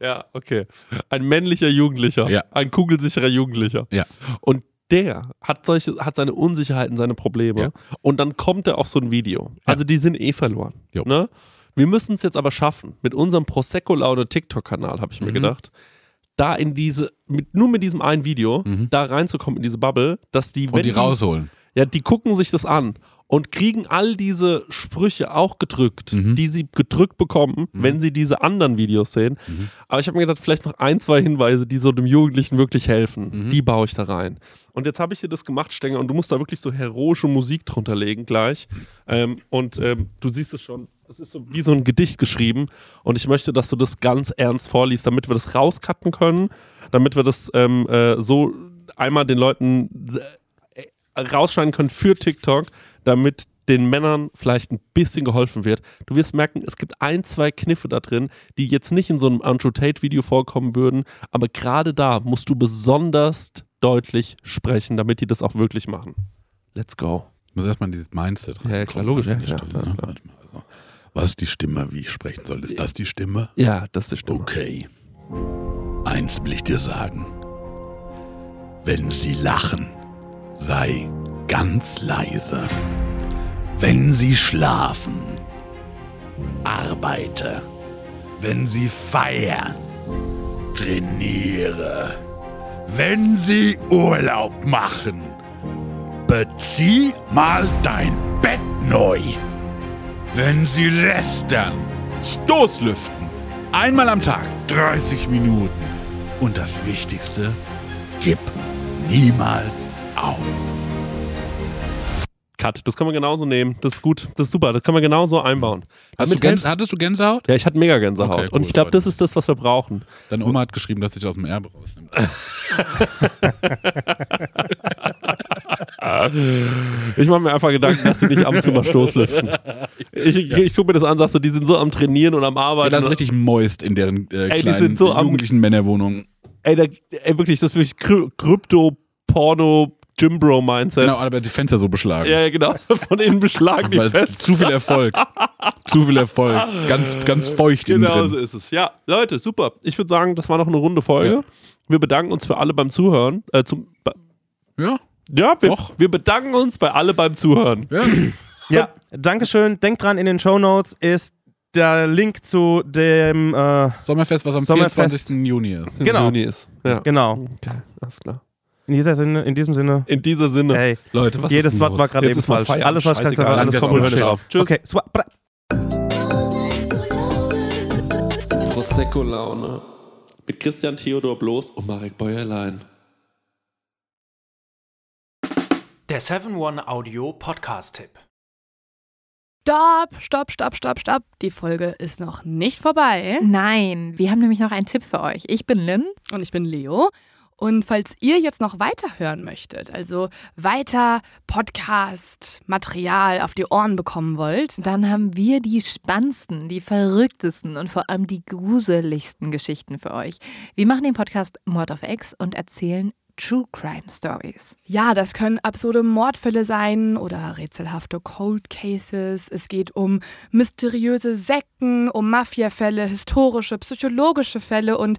Ja, okay. Ein männlicher Jugendlicher. Ja. Ein kugelsicherer Jugendlicher. Ja. Und der hat solche, hat seine Unsicherheiten, seine Probleme. Ja. Und dann kommt er auf so ein Video. Also die sind eh verloren. Jo. Ne? Wir müssen es jetzt aber schaffen. Mit unserem Prosecco-Laune TikTok-Kanal, habe ich mir Mhm. gedacht, da in diese, mit, nur mit diesem einen Video, Mhm. da reinzukommen in diese Bubble, dass die, Und die rausholen. ja, die gucken sich das an und kriegen all diese Sprüche auch gedrückt, Mhm. die sie gedrückt bekommen, wenn sie diese anderen Videos sehen. Mhm. Aber ich habe mir gedacht, vielleicht noch ein, zwei Hinweise, die so dem Jugendlichen wirklich helfen. Mhm. Die baue ich da rein. Und jetzt habe ich dir das gemacht, Stenger, und du musst da wirklich so heroische Musik drunter legen gleich. Ähm, und ähm, du siehst es schon, das ist so wie so ein Gedicht geschrieben. Und ich möchte, dass du das ganz ernst vorliest, damit wir das rauscutten können, damit wir das ähm, äh, so einmal den Leuten rausschneiden können für TikTok, damit den Männern vielleicht ein bisschen geholfen wird. Du wirst merken, es gibt ein, zwei Kniffe da drin, die jetzt nicht in so einem Andrew Tate-Video vorkommen würden, aber gerade da musst du besonders deutlich sprechen, damit die das auch wirklich machen. Let's go. Ich muss erstmal in dieses Mindset rein. Ja, klar, logisch, ja, Die ja, Stelle, klar, ne? klar. Also, was ist die Stimme, wie ich sprechen soll? Ist das die Stimme? Ja, das ist die Stimme. Okay. Eins will ich dir sagen. Wenn sie lachen, sei ganz leise. Wenn sie schlafen, arbeite. Wenn sie feiern, trainiere. Wenn sie Urlaub machen, bezieh mal dein Bett neu. Wenn sie lästern, Stoßlüften. Einmal am Tag, 30 Minuten. Und das Wichtigste, gib niemals auf. Cut, das können wir genauso nehmen. Das ist gut, das ist super, das können wir genauso einbauen. Hast du Gänse, hattest du Gänsehaut? ja, ich hatte mega Gänsehaut. Okay, cool, Und ich glaube, das ist das, was wir brauchen. Deine Oma hat geschrieben, dass ich aus dem Erbe rausnimmt. *laughs* Ich mache mir einfach Gedanken, dass sie nicht ab und zu mal Stoßlüften. Ich, ich gucke mir das an, sagst du, die sind so am Trainieren und am Arbeiten. Das ist richtig moist in deren äh, Ey, die sind so am- jugendlichen Männerwohnungen. ey, da, ey, wirklich, das ist wirklich Kry Krypto, Porno, Gymbro-Mindset. Genau, aber die Fenster so beschlagen. Ja, ja, genau. *laughs* Von innen beschlagen die fest. zu viel Erfolg. zu viel Erfolg. Ganz, ganz feucht innen Genau drin. so ist es. Ja, Leute, super. Ich würde sagen, das war noch eine runde Folge. Wir bedanken uns für alle beim Zuhören. Äh, zum, Ja, ja, wir, Doch. wir bedanken uns bei alle beim Zuhören. ja. Ja, Dankeschön. Denkt dran, in den Show Notes ist der Link zu dem, äh, Sommerfest, was am Sommerfest. 24. Juni ist. Genau. Juni ist. Ja. genau. Okay, alles klar. In, dieser Sinne, in diesem Sinne. In dieser Sinne, Hey, Leute, was jedes Wort los? war gerade eben falsch. Feierabend. Alles, was ich gesagt habe, alles nicht hört auf. Tschüss. Okay, bra- Prosecco-Laune. Mit Christian Theodor Bloß und Marek Bäuerlein. Der 7-One-Audio-Podcast-Tipp. Stopp, stopp, stopp, stopp, stopp. Die Folge ist noch nicht vorbei. Nein, wir haben nämlich noch einen Tipp für euch. Ich bin Lynn. Und ich bin Leo. Und falls ihr jetzt noch weiterhören möchtet, also weiter Podcast-Material auf die Ohren bekommen wollt, Dann haben wir die spannendsten, die verrücktesten und vor allem die gruseligsten Geschichten für euch. Wir machen den Podcast Mord of X und erzählen True Crime Stories. ja, das können absurde Mordfälle sein oder rätselhafte Cold Cases. Es geht um mysteriöse Sekten, um Mafiafälle, historische, psychologische Fälle und